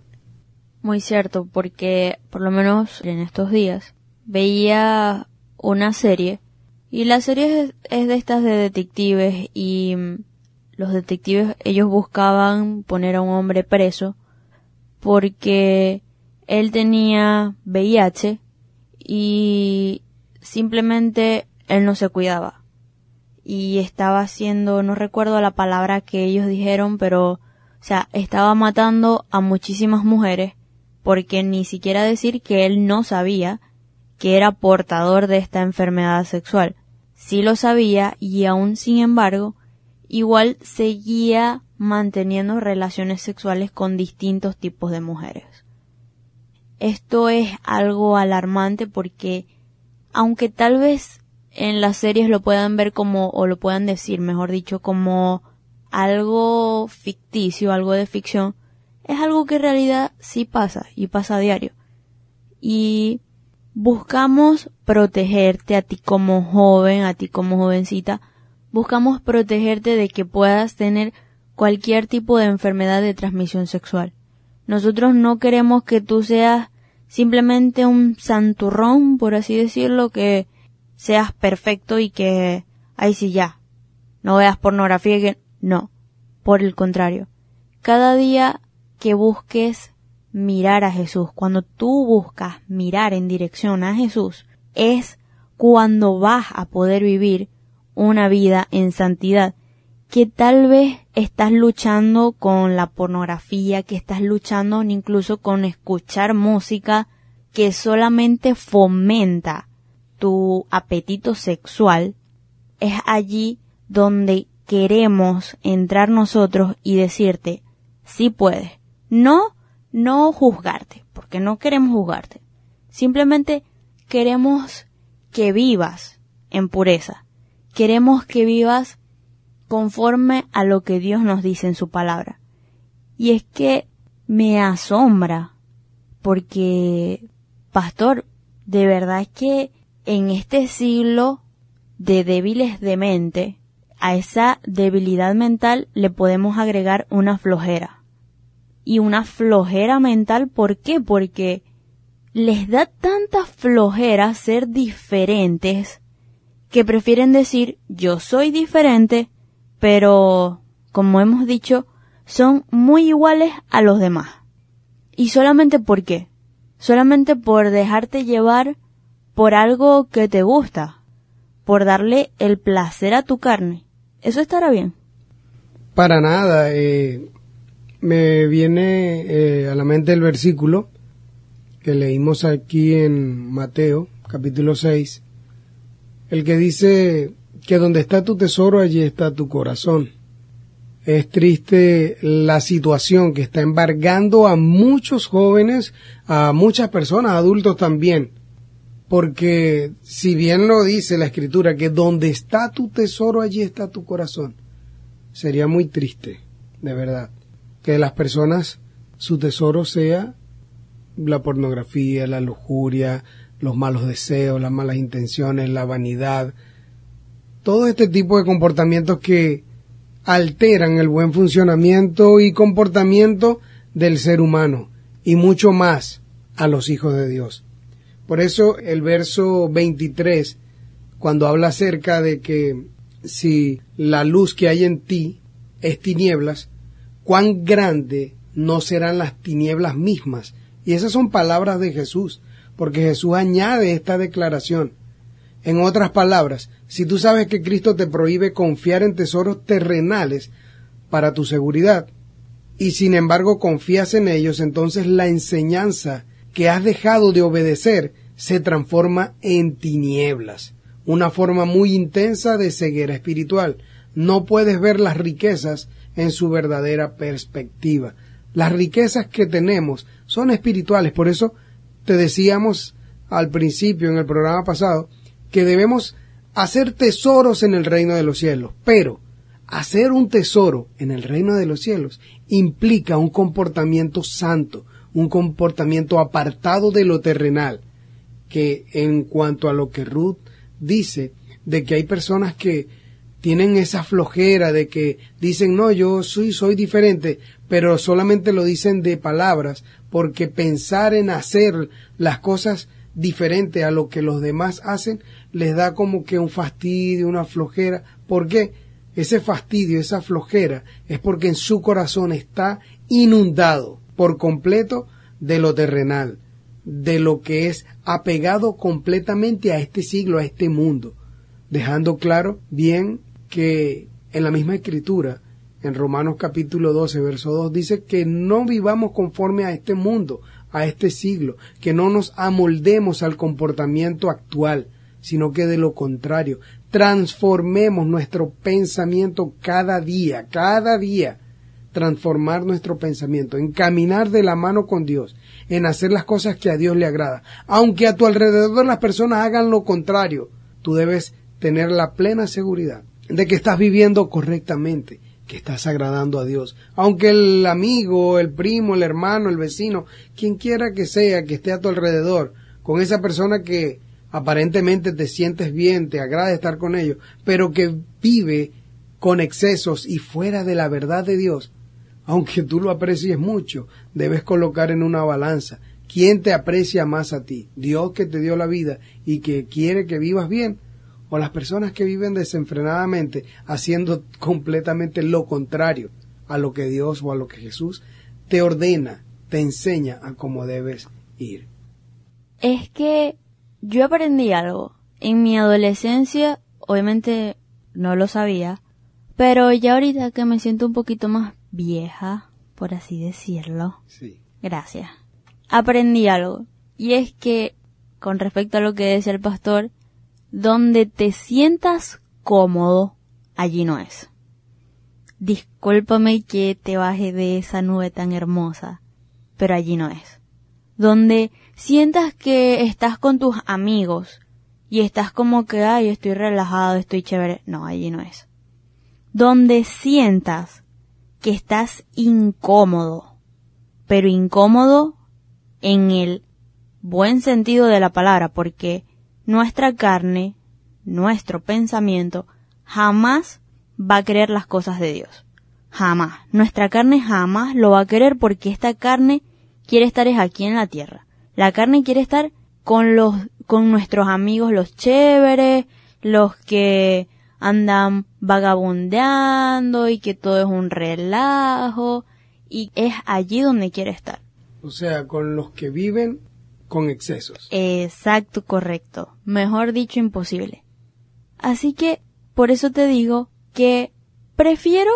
Muy cierto, porque por lo menos en estos días veía una serie y la serie es, de estas de detectives y mm, los detectives ellos buscaban poner a un hombre preso porque él tenía VIH y simplemente él no se cuidaba y estaba haciendo, no recuerdo la palabra que ellos dijeron, pero, o sea, estaba matando a muchísimas mujeres porque ni siquiera decir que él no sabía que era portador de esta enfermedad sexual. Sí lo sabía y aún sin embargo, igual seguía manteniendo relaciones sexuales con distintos tipos de mujeres. Esto es algo alarmante porque aunque tal vez en las series lo puedan ver como, o lo puedan decir, mejor dicho, como algo ficticio, algo de ficción, es algo que en realidad sí pasa y pasa a diario. Y buscamos protegerte a ti como joven, a ti como jovencita, buscamos protegerte de que puedas tener cualquier tipo de enfermedad de transmisión sexual. Nosotros no queremos que tú seas simplemente un santurrón, por así decirlo, que seas perfecto y que, ahí sí ya, no veas pornografía que, no, por el contrario. Cada día que busques mirar a Jesús, cuando tú buscas mirar en dirección a Jesús, es cuando vas a poder vivir una vida en santidad, que tal vez estás luchando con la pornografía, que estás luchando incluso con escuchar música que solamente fomenta tu apetito sexual, es allí donde queremos entrar nosotros y decirte, sí puedes. No, no juzgarte, porque no queremos juzgarte. Simplemente queremos que vivas en pureza. Queremos que vivas conforme a lo que Dios nos dice en su palabra. Y es que me asombra porque, pastor, de verdad es que en este siglo de débiles de mente, a esa debilidad mental le podemos agregar una flojera. Y una flojera mental, ¿por qué? Porque les da tanta flojera ser diferentes que prefieren decir yo soy diferente, pero, como hemos dicho, son muy iguales a los demás. ¿Y solamente por qué? Solamente por dejarte llevar por algo que te gusta, por darle el placer a tu carne. ¿Eso estará bien? Para nada. Eh, me viene eh, a la mente el versículo que leímos aquí en Mateo, capítulo 6, el que dice que donde está tu tesoro, allí está tu corazón. Es triste la situación que está embargando a muchos jóvenes, a muchas personas, adultos también, porque si bien lo dice la escritura, que donde está tu tesoro, allí está tu corazón, sería muy triste, de verdad, que las personas, su tesoro sea la pornografía, la lujuria, los malos deseos, las malas intenciones, la vanidad, todo este tipo de comportamientos que alteran el buen funcionamiento y comportamiento del ser humano y mucho más a los hijos de Dios. Por eso el verso 23, cuando habla acerca de que si la luz que hay en ti es tinieblas, cuán grande no serán las tinieblas mismas. Y esas son palabras de Jesús, porque Jesús añade esta declaración. En otras palabras, si tú sabes que Cristo te prohíbe confiar en tesoros terrenales para tu seguridad, y sin embargo confías en ellos, entonces la enseñanza que has dejado de obedecer se transforma en tinieblas, una forma muy intensa de ceguera espiritual. No puedes ver las riquezas en su verdadera perspectiva. Las riquezas que tenemos son espirituales, por eso te decíamos al principio en el programa pasado que debemos hacer tesoros en el reino de los cielos, pero hacer un tesoro en el reino de los cielos implica un comportamiento santo, un comportamiento apartado de lo terrenal, que en cuanto a lo que Ruth dice, de que hay personas que tienen esa flojera de que dicen, no, yo soy, soy diferente, pero solamente lo dicen de palabras, porque pensar en hacer las cosas diferente a lo que los demás hacen les da como que un fastidio, una flojera. ¿Por qué? Ese fastidio, esa flojera es porque en su corazón está inundado por completo de lo terrenal, de lo que es apegado completamente a este siglo, a este mundo, dejando claro bien que en la misma escritura, en Romanos capítulo 12, verso 2, dice que no vivamos conforme a este mundo, a este siglo, que no nos amoldemos al comportamiento actual, sino que de lo contrario, transformemos nuestro pensamiento cada día, cada día, transformar nuestro pensamiento, en caminar de la mano con Dios, en hacer las cosas que a Dios le agrada. Aunque a tu alrededor las personas hagan lo contrario, tú debes tener la plena seguridad de que estás viviendo correctamente, que estás agradando a Dios. Aunque el amigo, el primo, el hermano, el vecino, quien quiera que sea que esté a tu alrededor, con esa persona que aparentemente te sientes bien, te agrada estar con ellos, pero que vive con excesos y fuera de la verdad de Dios, aunque tú lo aprecies mucho, debes colocar en una balanza quién te aprecia más a ti, Dios que te dio la vida y que quiere que vivas bien, o las personas que viven desenfrenadamente haciendo completamente lo contrario a lo que Dios o a lo que Jesús te ordena, te enseña a cómo debes ir. Es que yo aprendí algo. En mi adolescencia, obviamente no lo sabía, pero ya ahorita que me siento un poquito más vieja, por así decirlo. Sí. Gracias. Aprendí algo. Y es que, con respecto a lo que decía el pastor, donde te sientas cómodo, allí no es. Discúlpame que te baje de esa nube tan hermosa, pero allí no es. Donde sientas que estás con tus amigos y estás como que, ay, estoy relajado, estoy chévere. No, allí no es. Donde sientas que estás incómodo, pero incómodo en el buen sentido de la palabra, porque nuestra carne, nuestro pensamiento, jamás va a querer las cosas de Dios. Jamás. Nuestra carne jamás lo va a querer porque esta carne quiere estar es aquí en la tierra. La carne quiere estar con los, con nuestros amigos los chéveres, los que andan vagabundeando y que todo es un relajo y es allí donde quiere estar. O sea, con los que viven con excesos. Exacto, correcto. Mejor dicho, imposible. Así que, por eso te digo que prefiero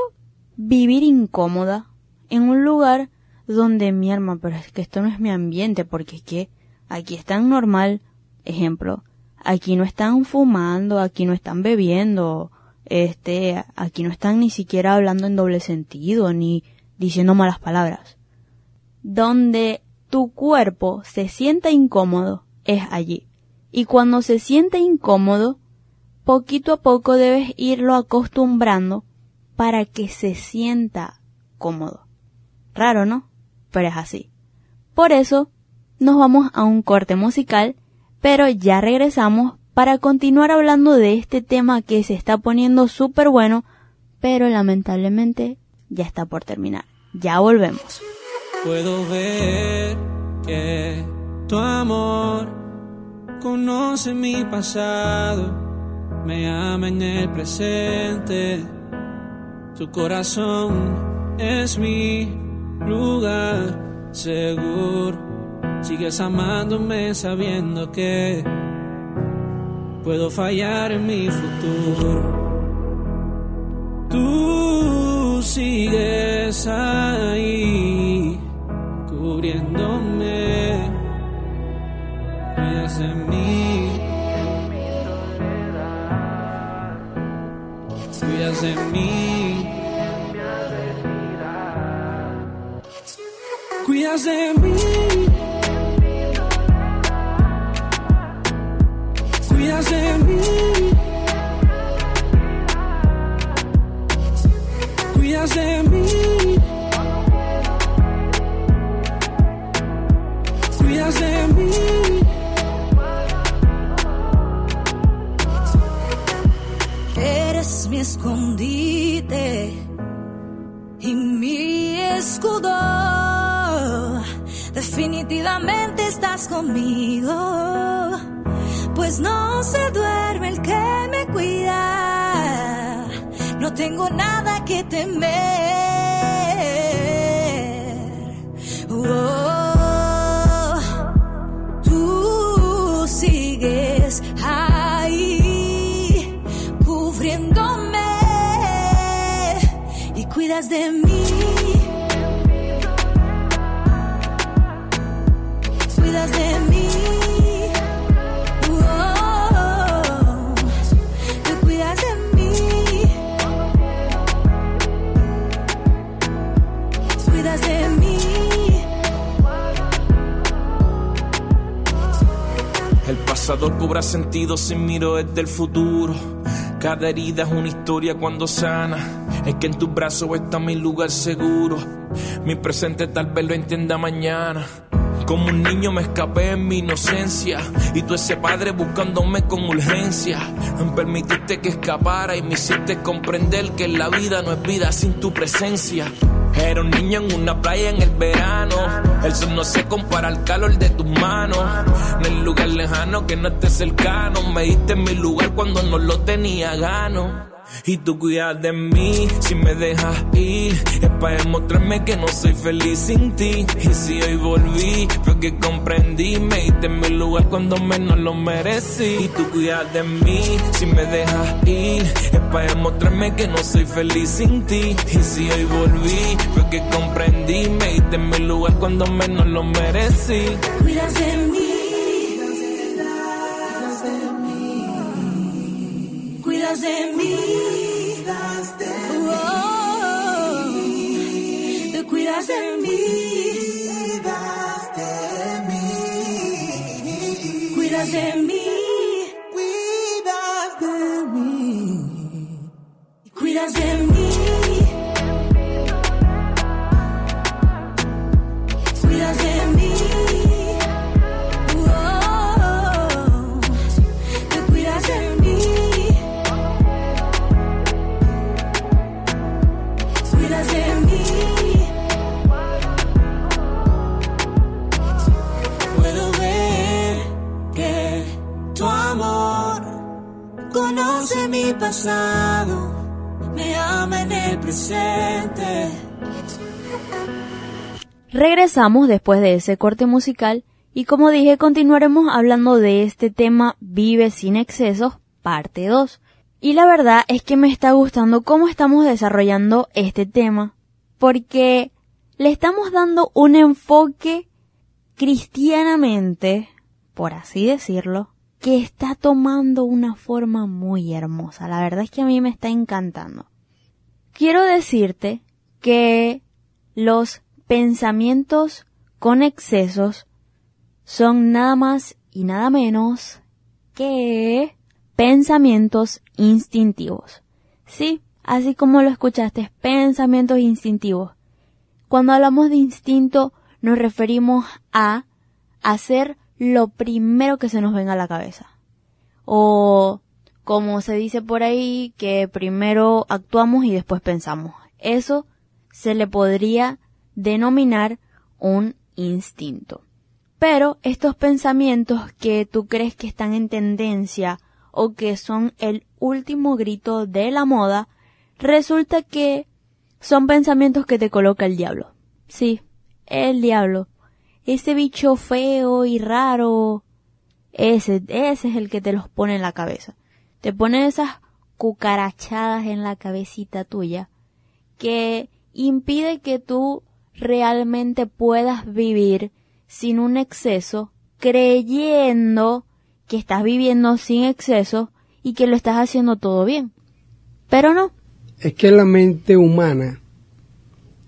vivir incómoda en un lugar donde mi alma, pero es que esto no es mi ambiente, porque es que aquí están normal, ejemplo, aquí no están fumando, aquí no están bebiendo, este, aquí no están ni siquiera hablando en doble sentido, ni diciendo malas palabras. Donde tu cuerpo se sienta incómodo es allí. Y cuando se siente incómodo, poquito a poco debes irlo acostumbrando para que se sienta cómodo. Raro, ¿no? Pero es así. Por eso, nos vamos a un corte musical, pero ya regresamos para continuar hablando de este tema que se está poniendo súper bueno, pero lamentablemente ya está por terminar. Ya volvemos. Puedo ver que tu amor conoce mi pasado, me ama en el presente. Tu corazón es mi lugar seguro. Sigues amándome sabiendo que puedo fallar en mi futuro. Tú sigues ahí, cubriéndome, cuidas de mí, cuidas de mí, cuidas de mí, cuidas de mí. cuidas de mí. Escondite y mi escudo. Definitivamente estás conmigo, pues no se duerme el que me cuida. No tengo nada que temer. Pasado cobra sentido si miro desde el futuro. Cada herida es una historia cuando sana. Es que en tus brazos está mi lugar seguro. Mi presente tal vez lo entienda mañana. Como un niño me escapé en mi inocencia y tú ese padre buscándome con urgencia. Permitiste que escapara y me hiciste comprender que la vida no es vida sin tu presencia. Era un niño en una playa en el verano. El sol no se compara al calor de tus manos. En el lugar lejano que no esté cercano. Me diste en mi lugar cuando no lo tenía gano. Y tú cuidas de mí si me dejas ir. Es para demostrarme que no soy feliz sin ti. Y si hoy volví, fue que comprendí. Me diste en mi lugar cuando menos lo merecí. Y tú cuidas de mí si me dejas ir. Es para demostrarme que no soy feliz sin ti. Y si hoy volví, fue que comprendí. Me diste en mi lugar cuando menos lo merecí. Cuidas de mí. Cuidas de mí. Oh, te cuidas de mí. Cuidas de mí. Cuidas Después de ese corte musical y como dije continuaremos hablando de este tema Vive sin excesos, parte 2. Y la verdad es que me está gustando cómo estamos desarrollando este tema porque le estamos dando un enfoque cristianamente, por así decirlo, que está tomando una forma muy hermosa. La verdad es que a mí me está encantando. Quiero decirte que los pensamientos con excesos son nada más y nada menos que pensamientos instintivos. Sí, así como lo escuchaste, pensamientos instintivos. Cuando hablamos de instinto nos referimos a hacer lo primero que se nos venga a la cabeza. O como se dice por ahí, que primero actuamos y después pensamos. Eso se le podría denominar un instinto. Pero estos pensamientos que tú crees que están en tendencia o que son el último grito de la moda, resulta que son pensamientos que te coloca el diablo. Sí, el diablo. Ese bicho feo y raro. Ese, ese es el que te los pone en la cabeza. Te pone esas cucarachadas en la cabecita tuya que impide que tú realmente puedas vivir sin un exceso, creyendo que estás viviendo sin exceso y que lo estás haciendo todo bien. Pero no. Es que la mente humana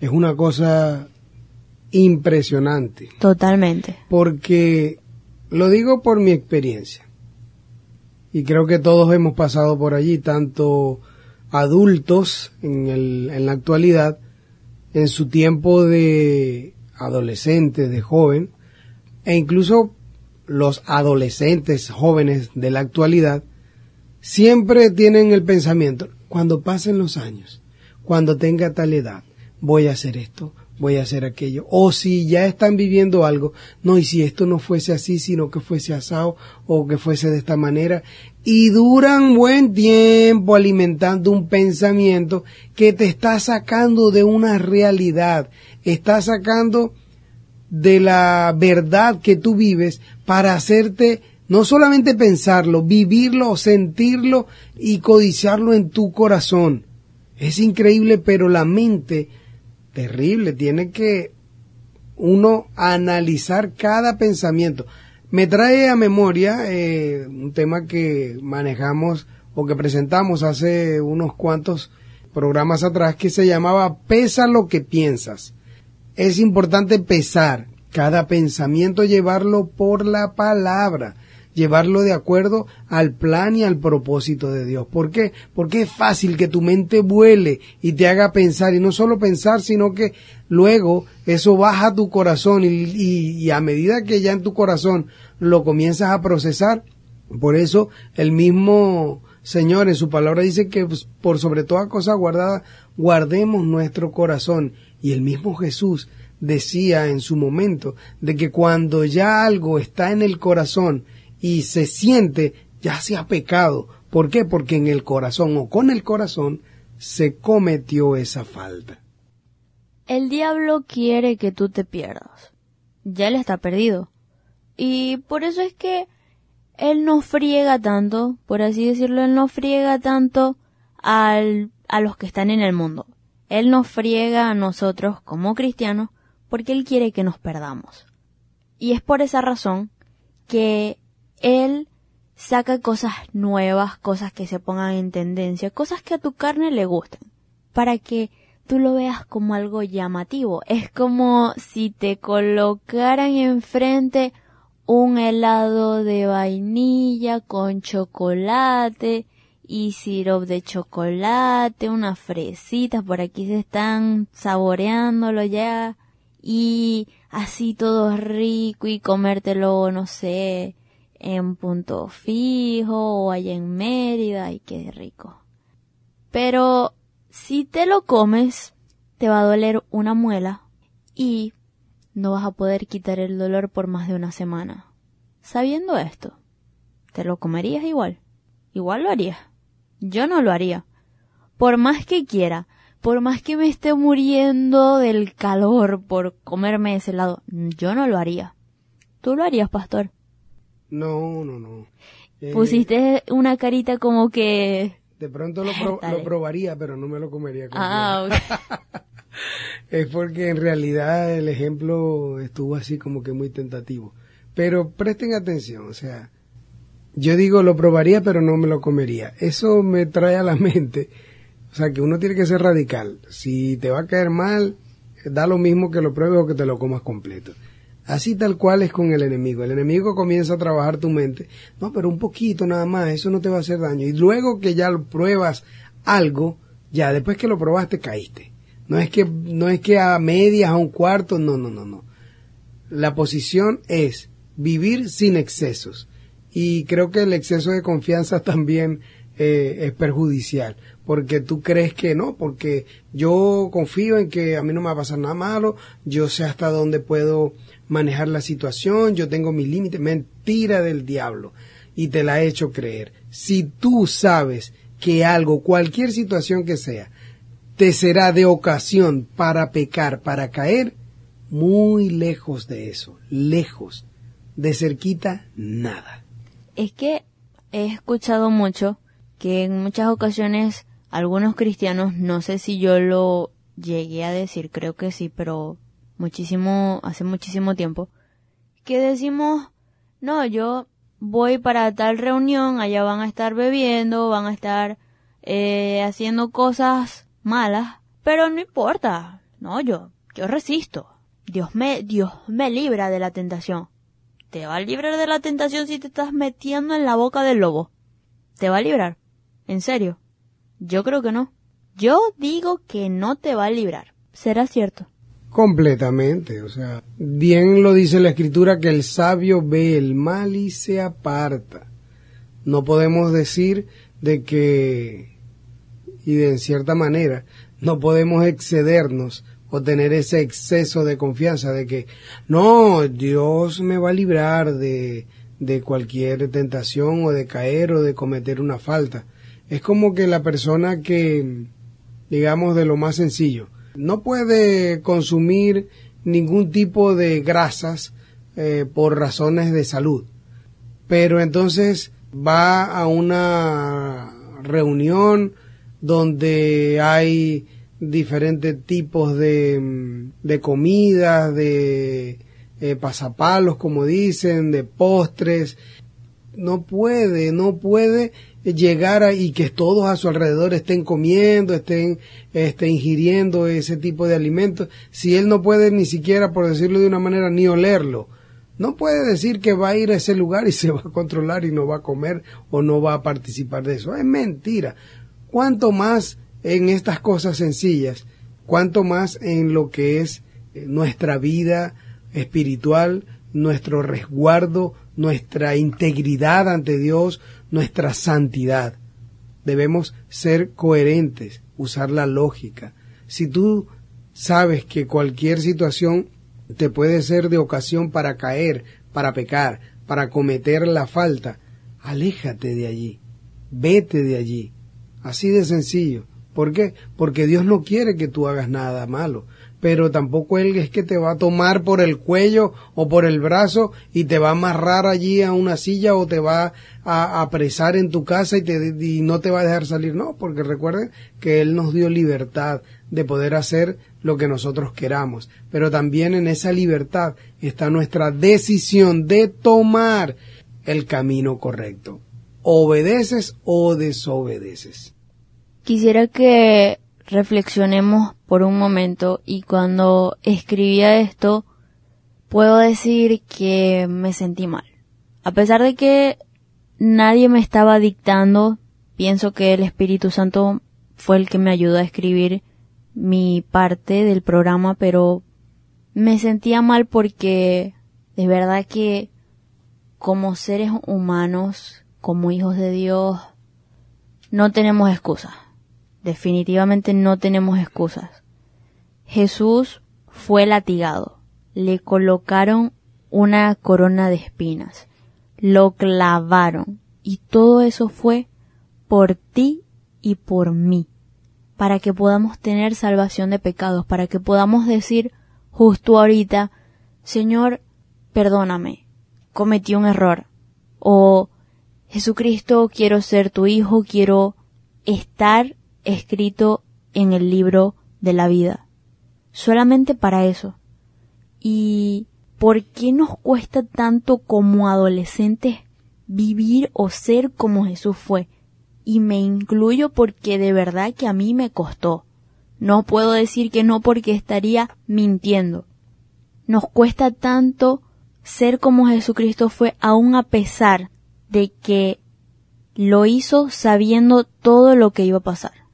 es una cosa impresionante. Totalmente. Porque lo digo por mi experiencia. Y creo que todos hemos pasado por allí, tanto adultos en, el, en la actualidad, en su tiempo de adolescente, de joven, e incluso los adolescentes jóvenes de la actualidad, siempre tienen el pensamiento, cuando pasen los años, cuando tenga tal edad, voy a hacer esto, voy a hacer aquello. O si ya están viviendo algo, no, y si esto no fuese así, sino que fuese asado o que fuese de esta manera. Y duran buen tiempo alimentando un pensamiento que te está sacando de una realidad, está sacando de la verdad que tú vives para hacerte no solamente pensarlo, vivirlo, sentirlo y codiciarlo en tu corazón. Es increíble, pero la mente terrible, tiene que uno analizar cada pensamiento. Me trae a memoria eh, un tema que manejamos o que presentamos hace unos cuantos programas atrás que se llamaba Pesa lo que piensas. Es importante pesar cada pensamiento, llevarlo por la palabra llevarlo de acuerdo al plan y al propósito de Dios. ¿Por qué? Porque es fácil que tu mente vuele y te haga pensar, y no solo pensar, sino que luego eso baja a tu corazón y, y a medida que ya en tu corazón lo comienzas a procesar, por eso el mismo Señor en su palabra dice que pues, por sobre toda cosa guardada, guardemos nuestro corazón. Y el mismo Jesús decía en su momento de que cuando ya algo está en el corazón y se siente, ya se ha pecado. ¿Por qué? Porque en el corazón o con el corazón se cometió esa falta. El diablo quiere que tú te pierdas. Ya él está perdido. Y por eso es que él no friega tanto, por así decirlo, él no friega tanto al, a los que están en el mundo. Él nos friega a nosotros como cristianos porque él quiere que nos perdamos. Y es por esa razón que él saca cosas nuevas, cosas que se pongan en tendencia, cosas que a tu carne le gusten, para que tú lo veas como algo llamativo. Es como si te colocaran enfrente un helado de vainilla con chocolate y sirop de chocolate, unas fresitas, por aquí se están saboreándolo ya, y así todo rico y comértelo, no sé, en punto fijo o allá en Mérida y qué rico. Pero si te lo comes, te va a doler una muela y no vas a poder quitar el dolor por más de una semana. Sabiendo esto, ¿te lo comerías igual? Igual lo harías. Yo no lo haría. Por más que quiera, por más que me esté muriendo del calor por comerme ese helado, yo no lo haría. ¿Tú lo harías, pastor? No, no, no. Eh, Pusiste una carita como que... De pronto lo, lo probaría, pero no me lo comería. Ah, es porque en realidad el ejemplo estuvo así como que muy tentativo. Pero presten atención, o sea, yo digo lo probaría, pero no me lo comería. Eso me trae a la mente, o sea, que uno tiene que ser radical. Si te va a caer mal, da lo mismo que lo pruebes o que te lo comas completo. Así tal cual es con el enemigo. El enemigo comienza a trabajar tu mente. No, pero un poquito nada más, eso no te va a hacer daño. Y luego que ya pruebas algo, ya después que lo probaste caíste. No es que, no es que a medias, a un cuarto, no, no, no, no. La posición es vivir sin excesos. Y creo que el exceso de confianza también eh, es perjudicial, porque tú crees que no, porque yo confío en que a mí no me va a pasar nada malo, yo sé hasta dónde puedo manejar la situación, yo tengo mi límite, mentira del diablo y te la he hecho creer. Si tú sabes que algo, cualquier situación que sea, te será de ocasión para pecar, para caer, muy lejos de eso, lejos, de cerquita, nada. Es que he escuchado mucho que en muchas ocasiones algunos cristianos, no sé si yo lo llegué a decir, creo que sí, pero muchísimo, hace muchísimo tiempo, que decimos, no, yo voy para tal reunión, allá van a estar bebiendo, van a estar eh, haciendo cosas malas, pero no importa, no, yo, yo resisto. Dios me, Dios me libra de la tentación. ¿Te va a librar de la tentación si te estás metiendo en la boca del lobo? ¿Te va a librar? ¿En serio? Yo creo que no. Yo digo que no te va a librar. ¿Será cierto? Completamente, o sea, bien lo dice la escritura que el sabio ve el mal y se aparta. No podemos decir de que, y de en cierta manera, no podemos excedernos o tener ese exceso de confianza de que, no, Dios me va a librar de, de cualquier tentación o de caer o de cometer una falta. Es como que la persona que, digamos, de lo más sencillo, no puede consumir ningún tipo de grasas eh, por razones de salud. Pero entonces va a una reunión donde hay diferentes tipos de, mm, de comidas, de eh, pasapalos, como dicen, de postres. No puede, no puede llegar a, y que todos a su alrededor estén comiendo, estén este, ingiriendo ese tipo de alimentos, si él no puede ni siquiera, por decirlo de una manera, ni olerlo. No puede decir que va a ir a ese lugar y se va a controlar y no va a comer o no va a participar de eso. Es mentira. Cuanto más en estas cosas sencillas, cuanto más en lo que es eh, nuestra vida espiritual, nuestro resguardo, nuestra integridad ante Dios, nuestra santidad. Debemos ser coherentes, usar la lógica. Si tú sabes que cualquier situación te puede ser de ocasión para caer, para pecar, para cometer la falta, aléjate de allí, vete de allí. Así de sencillo. ¿Por qué? Porque Dios no quiere que tú hagas nada malo pero tampoco él es que te va a tomar por el cuello o por el brazo y te va a amarrar allí a una silla o te va a apresar en tu casa y, te, y no te va a dejar salir. No, porque recuerden que Él nos dio libertad de poder hacer lo que nosotros queramos. Pero también en esa libertad está nuestra decisión de tomar el camino correcto. Obedeces o desobedeces. Quisiera que reflexionemos por un momento y cuando escribía esto puedo decir que me sentí mal. A pesar de que nadie me estaba dictando, pienso que el Espíritu Santo fue el que me ayudó a escribir mi parte del programa, pero me sentía mal porque de verdad que como seres humanos, como hijos de Dios, no tenemos excusas Definitivamente no tenemos excusas. Jesús fue latigado, le colocaron una corona de espinas, lo clavaron. Y todo eso fue por ti y por mí, para que podamos tener salvación de pecados, para que podamos decir justo ahorita, Señor, perdóname, cometí un error, o Jesucristo, quiero ser tu hijo, quiero estar escrito en el libro de la vida. Solamente para eso. ¿Y por qué nos cuesta tanto como adolescentes vivir o ser como Jesús fue? Y me incluyo porque de verdad que a mí me costó. No puedo decir que no porque estaría mintiendo. Nos cuesta tanto ser como Jesucristo fue aún a pesar de que lo hizo sabiendo todo lo que iba a pasar.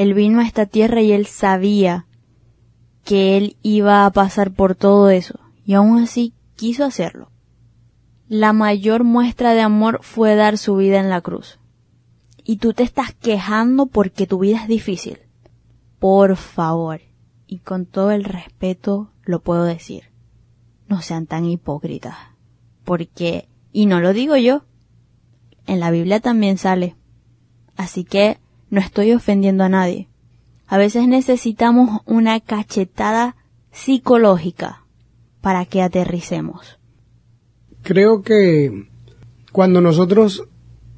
Él vino a esta tierra y él sabía que él iba a pasar por todo eso, y aún así quiso hacerlo. La mayor muestra de amor fue dar su vida en la cruz. Y tú te estás quejando porque tu vida es difícil. Por favor, y con todo el respeto lo puedo decir, no sean tan hipócritas. Porque, y no lo digo yo, en la Biblia también sale. Así que no estoy ofendiendo a nadie. A veces necesitamos una cachetada psicológica para que aterricemos. Creo que cuando nosotros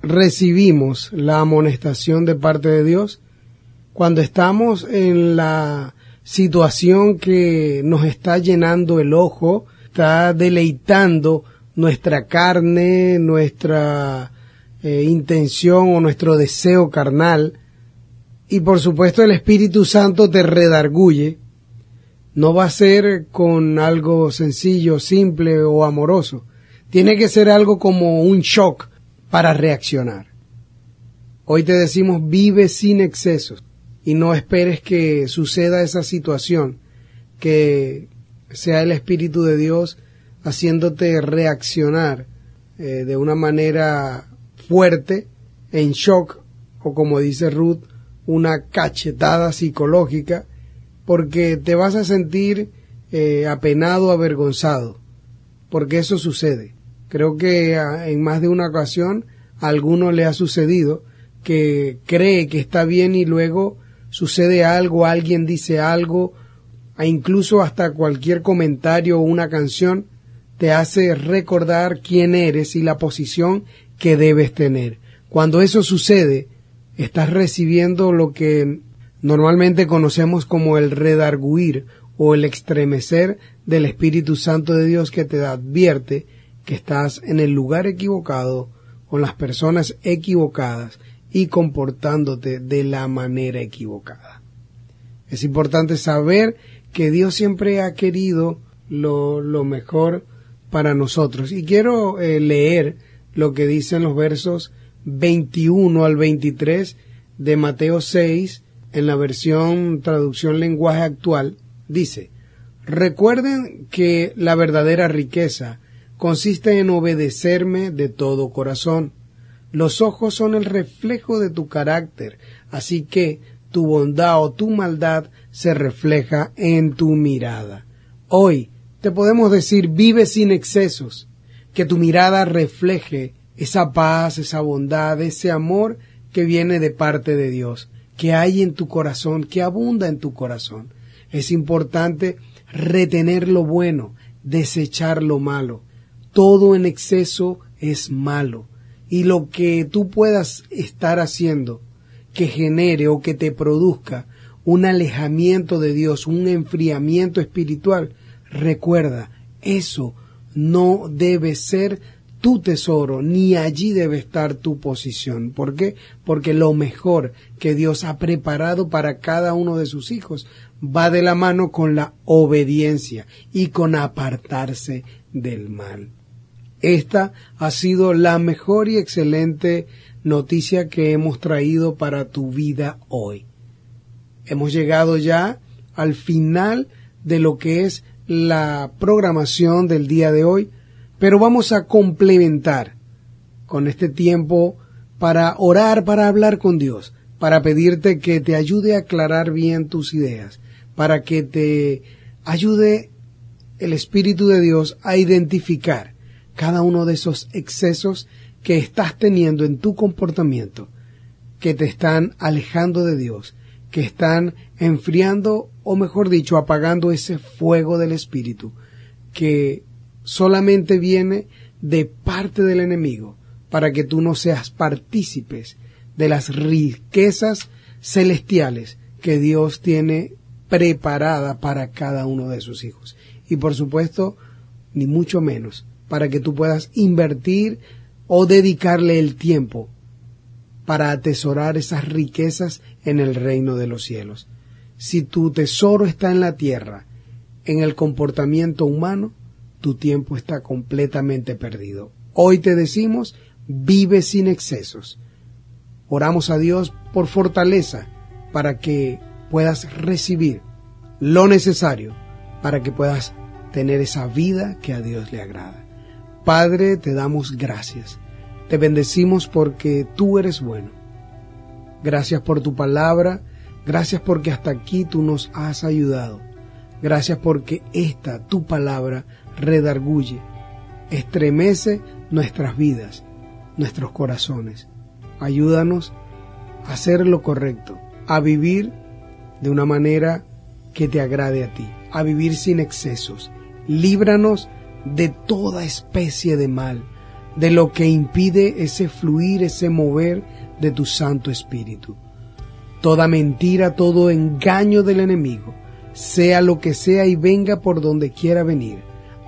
recibimos la amonestación de parte de Dios, cuando estamos en la situación que nos está llenando el ojo, está deleitando nuestra carne, nuestra eh, intención o nuestro deseo carnal, y por supuesto el Espíritu Santo te redarguye, no va a ser con algo sencillo, simple o amoroso. Tiene que ser algo como un shock para reaccionar. Hoy te decimos vive sin excesos y no esperes que suceda esa situación, que sea el Espíritu de Dios haciéndote reaccionar eh, de una manera fuerte, en shock, o como dice Ruth, una cachetada psicológica porque te vas a sentir eh, apenado, avergonzado, porque eso sucede. Creo que ah, en más de una ocasión a alguno le ha sucedido que cree que está bien y luego sucede algo, alguien dice algo, e incluso hasta cualquier comentario o una canción te hace recordar quién eres y la posición que debes tener. Cuando eso sucede, estás recibiendo lo que normalmente conocemos como el redarguir o el estremecer del Espíritu Santo de Dios que te advierte que estás en el lugar equivocado, con las personas equivocadas y comportándote de la manera equivocada. Es importante saber que Dios siempre ha querido lo, lo mejor para nosotros. Y quiero eh, leer lo que dicen los versos 21 al 23 de Mateo 6 en la versión traducción lenguaje actual. Dice, recuerden que la verdadera riqueza consiste en obedecerme de todo corazón. Los ojos son el reflejo de tu carácter, así que tu bondad o tu maldad se refleja en tu mirada. Hoy te podemos decir vive sin excesos, que tu mirada refleje esa paz, esa bondad, ese amor que viene de parte de Dios, que hay en tu corazón, que abunda en tu corazón. Es importante retener lo bueno, desechar lo malo. Todo en exceso es malo. Y lo que tú puedas estar haciendo que genere o que te produzca un alejamiento de Dios, un enfriamiento espiritual, Recuerda, eso no debe ser tu tesoro, ni allí debe estar tu posición. ¿Por qué? Porque lo mejor que Dios ha preparado para cada uno de sus hijos va de la mano con la obediencia y con apartarse del mal. Esta ha sido la mejor y excelente noticia que hemos traído para tu vida hoy. Hemos llegado ya al final de lo que es la programación del día de hoy, pero vamos a complementar con este tiempo para orar, para hablar con Dios, para pedirte que te ayude a aclarar bien tus ideas, para que te ayude el Espíritu de Dios a identificar cada uno de esos excesos que estás teniendo en tu comportamiento, que te están alejando de Dios, que están enfriando o mejor dicho, apagando ese fuego del Espíritu que solamente viene de parte del enemigo para que tú no seas partícipes de las riquezas celestiales que Dios tiene preparada para cada uno de sus hijos. Y por supuesto, ni mucho menos, para que tú puedas invertir o dedicarle el tiempo para atesorar esas riquezas en el reino de los cielos. Si tu tesoro está en la tierra, en el comportamiento humano, tu tiempo está completamente perdido. Hoy te decimos, vive sin excesos. Oramos a Dios por fortaleza para que puedas recibir lo necesario para que puedas tener esa vida que a Dios le agrada. Padre, te damos gracias. Te bendecimos porque tú eres bueno. Gracias por tu palabra Gracias porque hasta aquí tú nos has ayudado. Gracias porque esta, tu palabra, redarguye, estremece nuestras vidas, nuestros corazones. Ayúdanos a hacer lo correcto, a vivir de una manera que te agrade a ti, a vivir sin excesos. Líbranos de toda especie de mal, de lo que impide ese fluir, ese mover de tu Santo Espíritu toda mentira, todo engaño del enemigo, sea lo que sea y venga por donde quiera venir,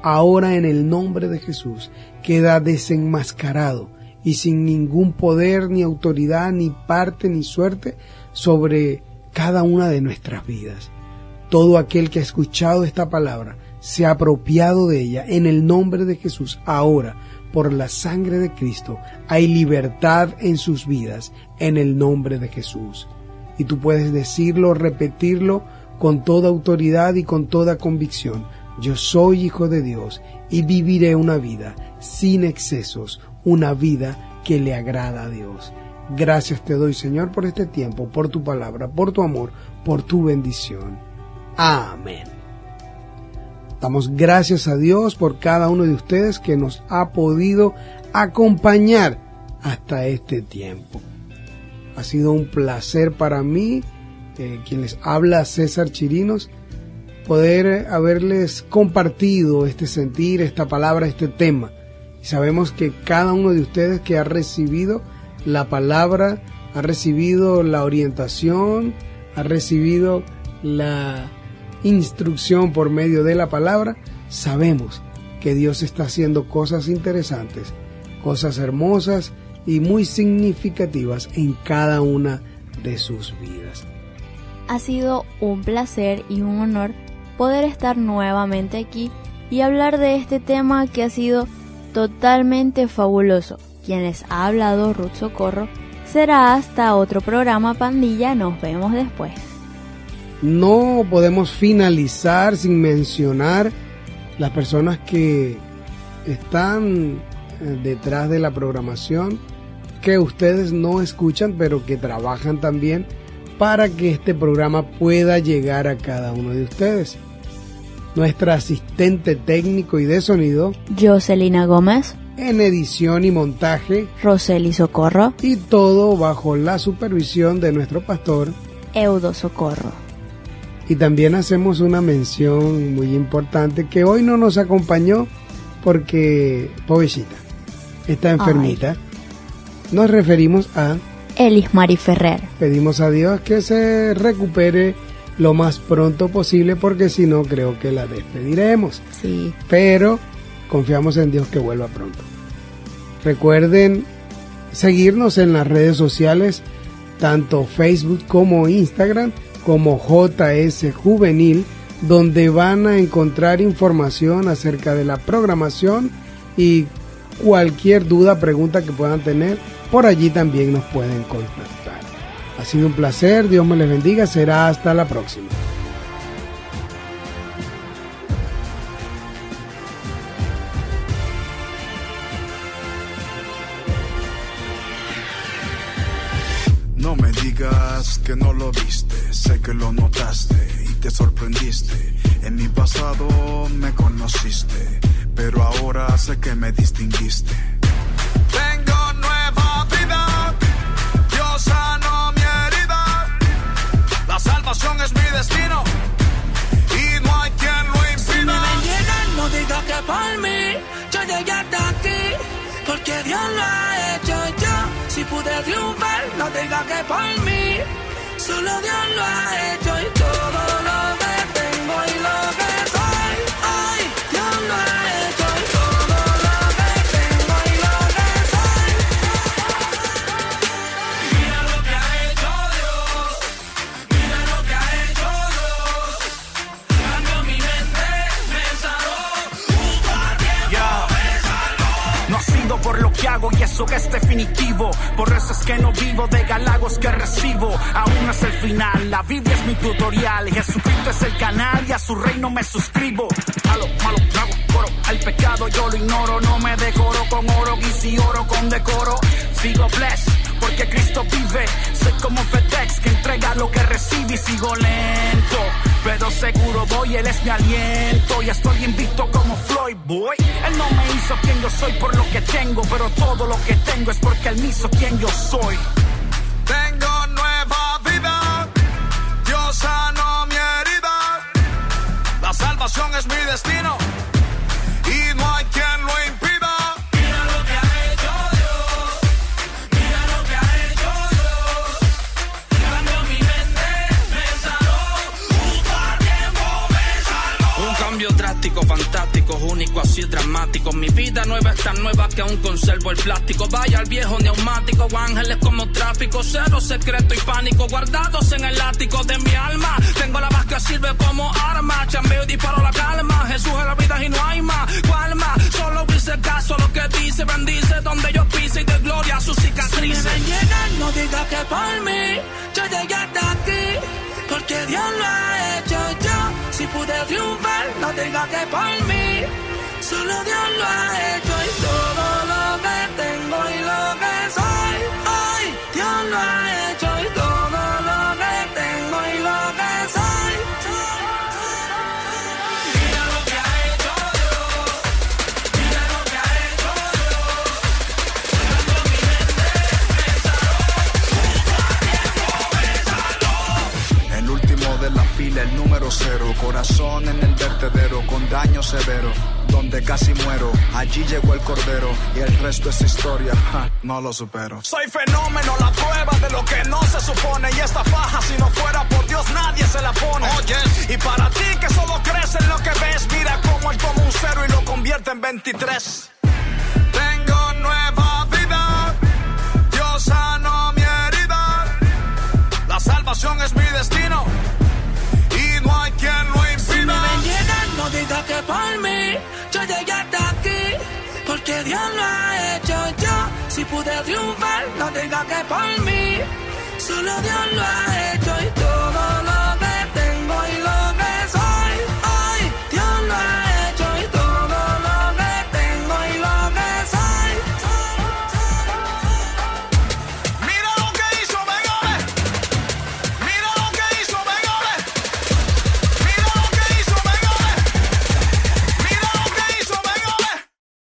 ahora en el nombre de Jesús queda desenmascarado y sin ningún poder ni autoridad ni parte ni suerte sobre cada una de nuestras vidas. Todo aquel que ha escuchado esta palabra se ha apropiado de ella en el nombre de Jesús ahora por la sangre de Cristo hay libertad en sus vidas en el nombre de Jesús y tú puedes decirlo, repetirlo con toda autoridad y con toda convicción. Yo soy hijo de Dios y viviré una vida sin excesos, una vida que le agrada a Dios. Gracias te doy Señor por este tiempo, por tu palabra, por tu amor, por tu bendición. Amén. Damos gracias a Dios por cada uno de ustedes que nos ha podido acompañar hasta este tiempo. Ha sido un placer para mí, eh, quien les habla César Chirinos, poder haberles compartido este sentir, esta palabra, este tema. Y sabemos que cada uno de ustedes que ha recibido la palabra, ha recibido la orientación, ha recibido la instrucción por medio de la palabra, sabemos que Dios está haciendo cosas interesantes, cosas hermosas y muy significativas en cada una de sus vidas. Ha sido un placer y un honor poder estar nuevamente aquí y hablar de este tema que ha sido totalmente fabuloso. Quienes ha hablado Ruth Socorro será hasta otro programa Pandilla. Nos vemos después. No podemos finalizar sin mencionar las personas que están eh, detrás de la programación que ustedes no escuchan pero que trabajan también para que este programa pueda llegar a cada uno de ustedes. Nuestra asistente técnico y de sonido, Jocelina Gómez, en edición y montaje, Roseli Socorro y todo bajo la supervisión de nuestro pastor, Eudo Socorro. Y también hacemos una mención muy importante que hoy no nos acompañó porque, pobrecita, está enfermita. Nos referimos a Elis Mari Ferrer. Pedimos a Dios que se recupere lo más pronto posible porque si no creo que la despediremos. Sí. Pero confiamos en Dios que vuelva pronto. Recuerden seguirnos en las redes sociales, tanto Facebook como Instagram, como JS Juvenil, donde van a encontrar información acerca de la programación y cualquier duda, pregunta que puedan tener, por allí también nos pueden contactar. Ha sido un placer, Dios me les bendiga, será hasta la próxima. No me digas que no lo viste, sé que lo notaste y te sorprendiste. En mi pasado me conociste, pero ahora sé que me distinguiste. Tengo nueva vida, Dios sanó mi herida. La salvación es mi destino y no hay quien lo Si me impida. llegar, no diga que por mí yo llegué hasta aquí, porque Dios lo ha hecho yo. Si pude triunfar, no diga que por mí, solo Dios lo ha hecho y todo y eso es definitivo. Por eso es que no vivo de galagos que recibo. Aún no es el final, la Biblia es mi tutorial. Jesucristo es el canal y a su reino me suscribo. A lo malo no hago coro, al pecado yo lo ignoro. No me decoro con oro y oro con decoro. Sigo blessed porque Cristo vive. Soy como FedEx que entrega lo que recibe y sigo lento. Pero seguro voy, él es mi aliento. Y estoy invicto como Floyd Boy. Él no me hizo quien yo soy por lo que tengo, pero todo lo que tengo es porque él me hizo quien yo soy. Tengo nueva vida, Dios sanó mi herida. La salvación es mi destino único, así dramático. Mi vida nueva es tan nueva que aún conservo el plástico. Vaya al viejo neumático, ángeles como tráfico, cero secreto y pánico guardados en el ático de mi alma. Tengo la que sirve como arma, chambeo y disparo la calma. Jesús es la vida y no hay más. ¿Cuál más? Solo hice caso a lo que dice, bendice donde yo pise y de gloria a sus Si me cicatrices. ven llegar, no diga que por mí yo llegué hasta aquí, porque Dios lo ha hecho yo. Si pude triunfar, no diga que por mí, solo Dios lo ha hecho y todo lo que tengo Corazón en el vertedero con daño severo. donde casi muero. Allí llegó el cordero y el resto es historia. Ja, no lo supero. Soy fenómeno, la prueba de lo que no se supone. Y esta faja, si no fuera por Dios, nadie se la pone. Oye, y para ti que solo crees en lo que ves, mira cómo él toma un cero y lo convierte en 23. Tengo nueva vida, Dios sanó mi herida. La salvación es mi destino no diga que por mí yo llegué hasta aquí. Porque Dios lo ha hecho yo. Si pude triunfar, no diga que por mí. Solo Dios lo ha hecho y.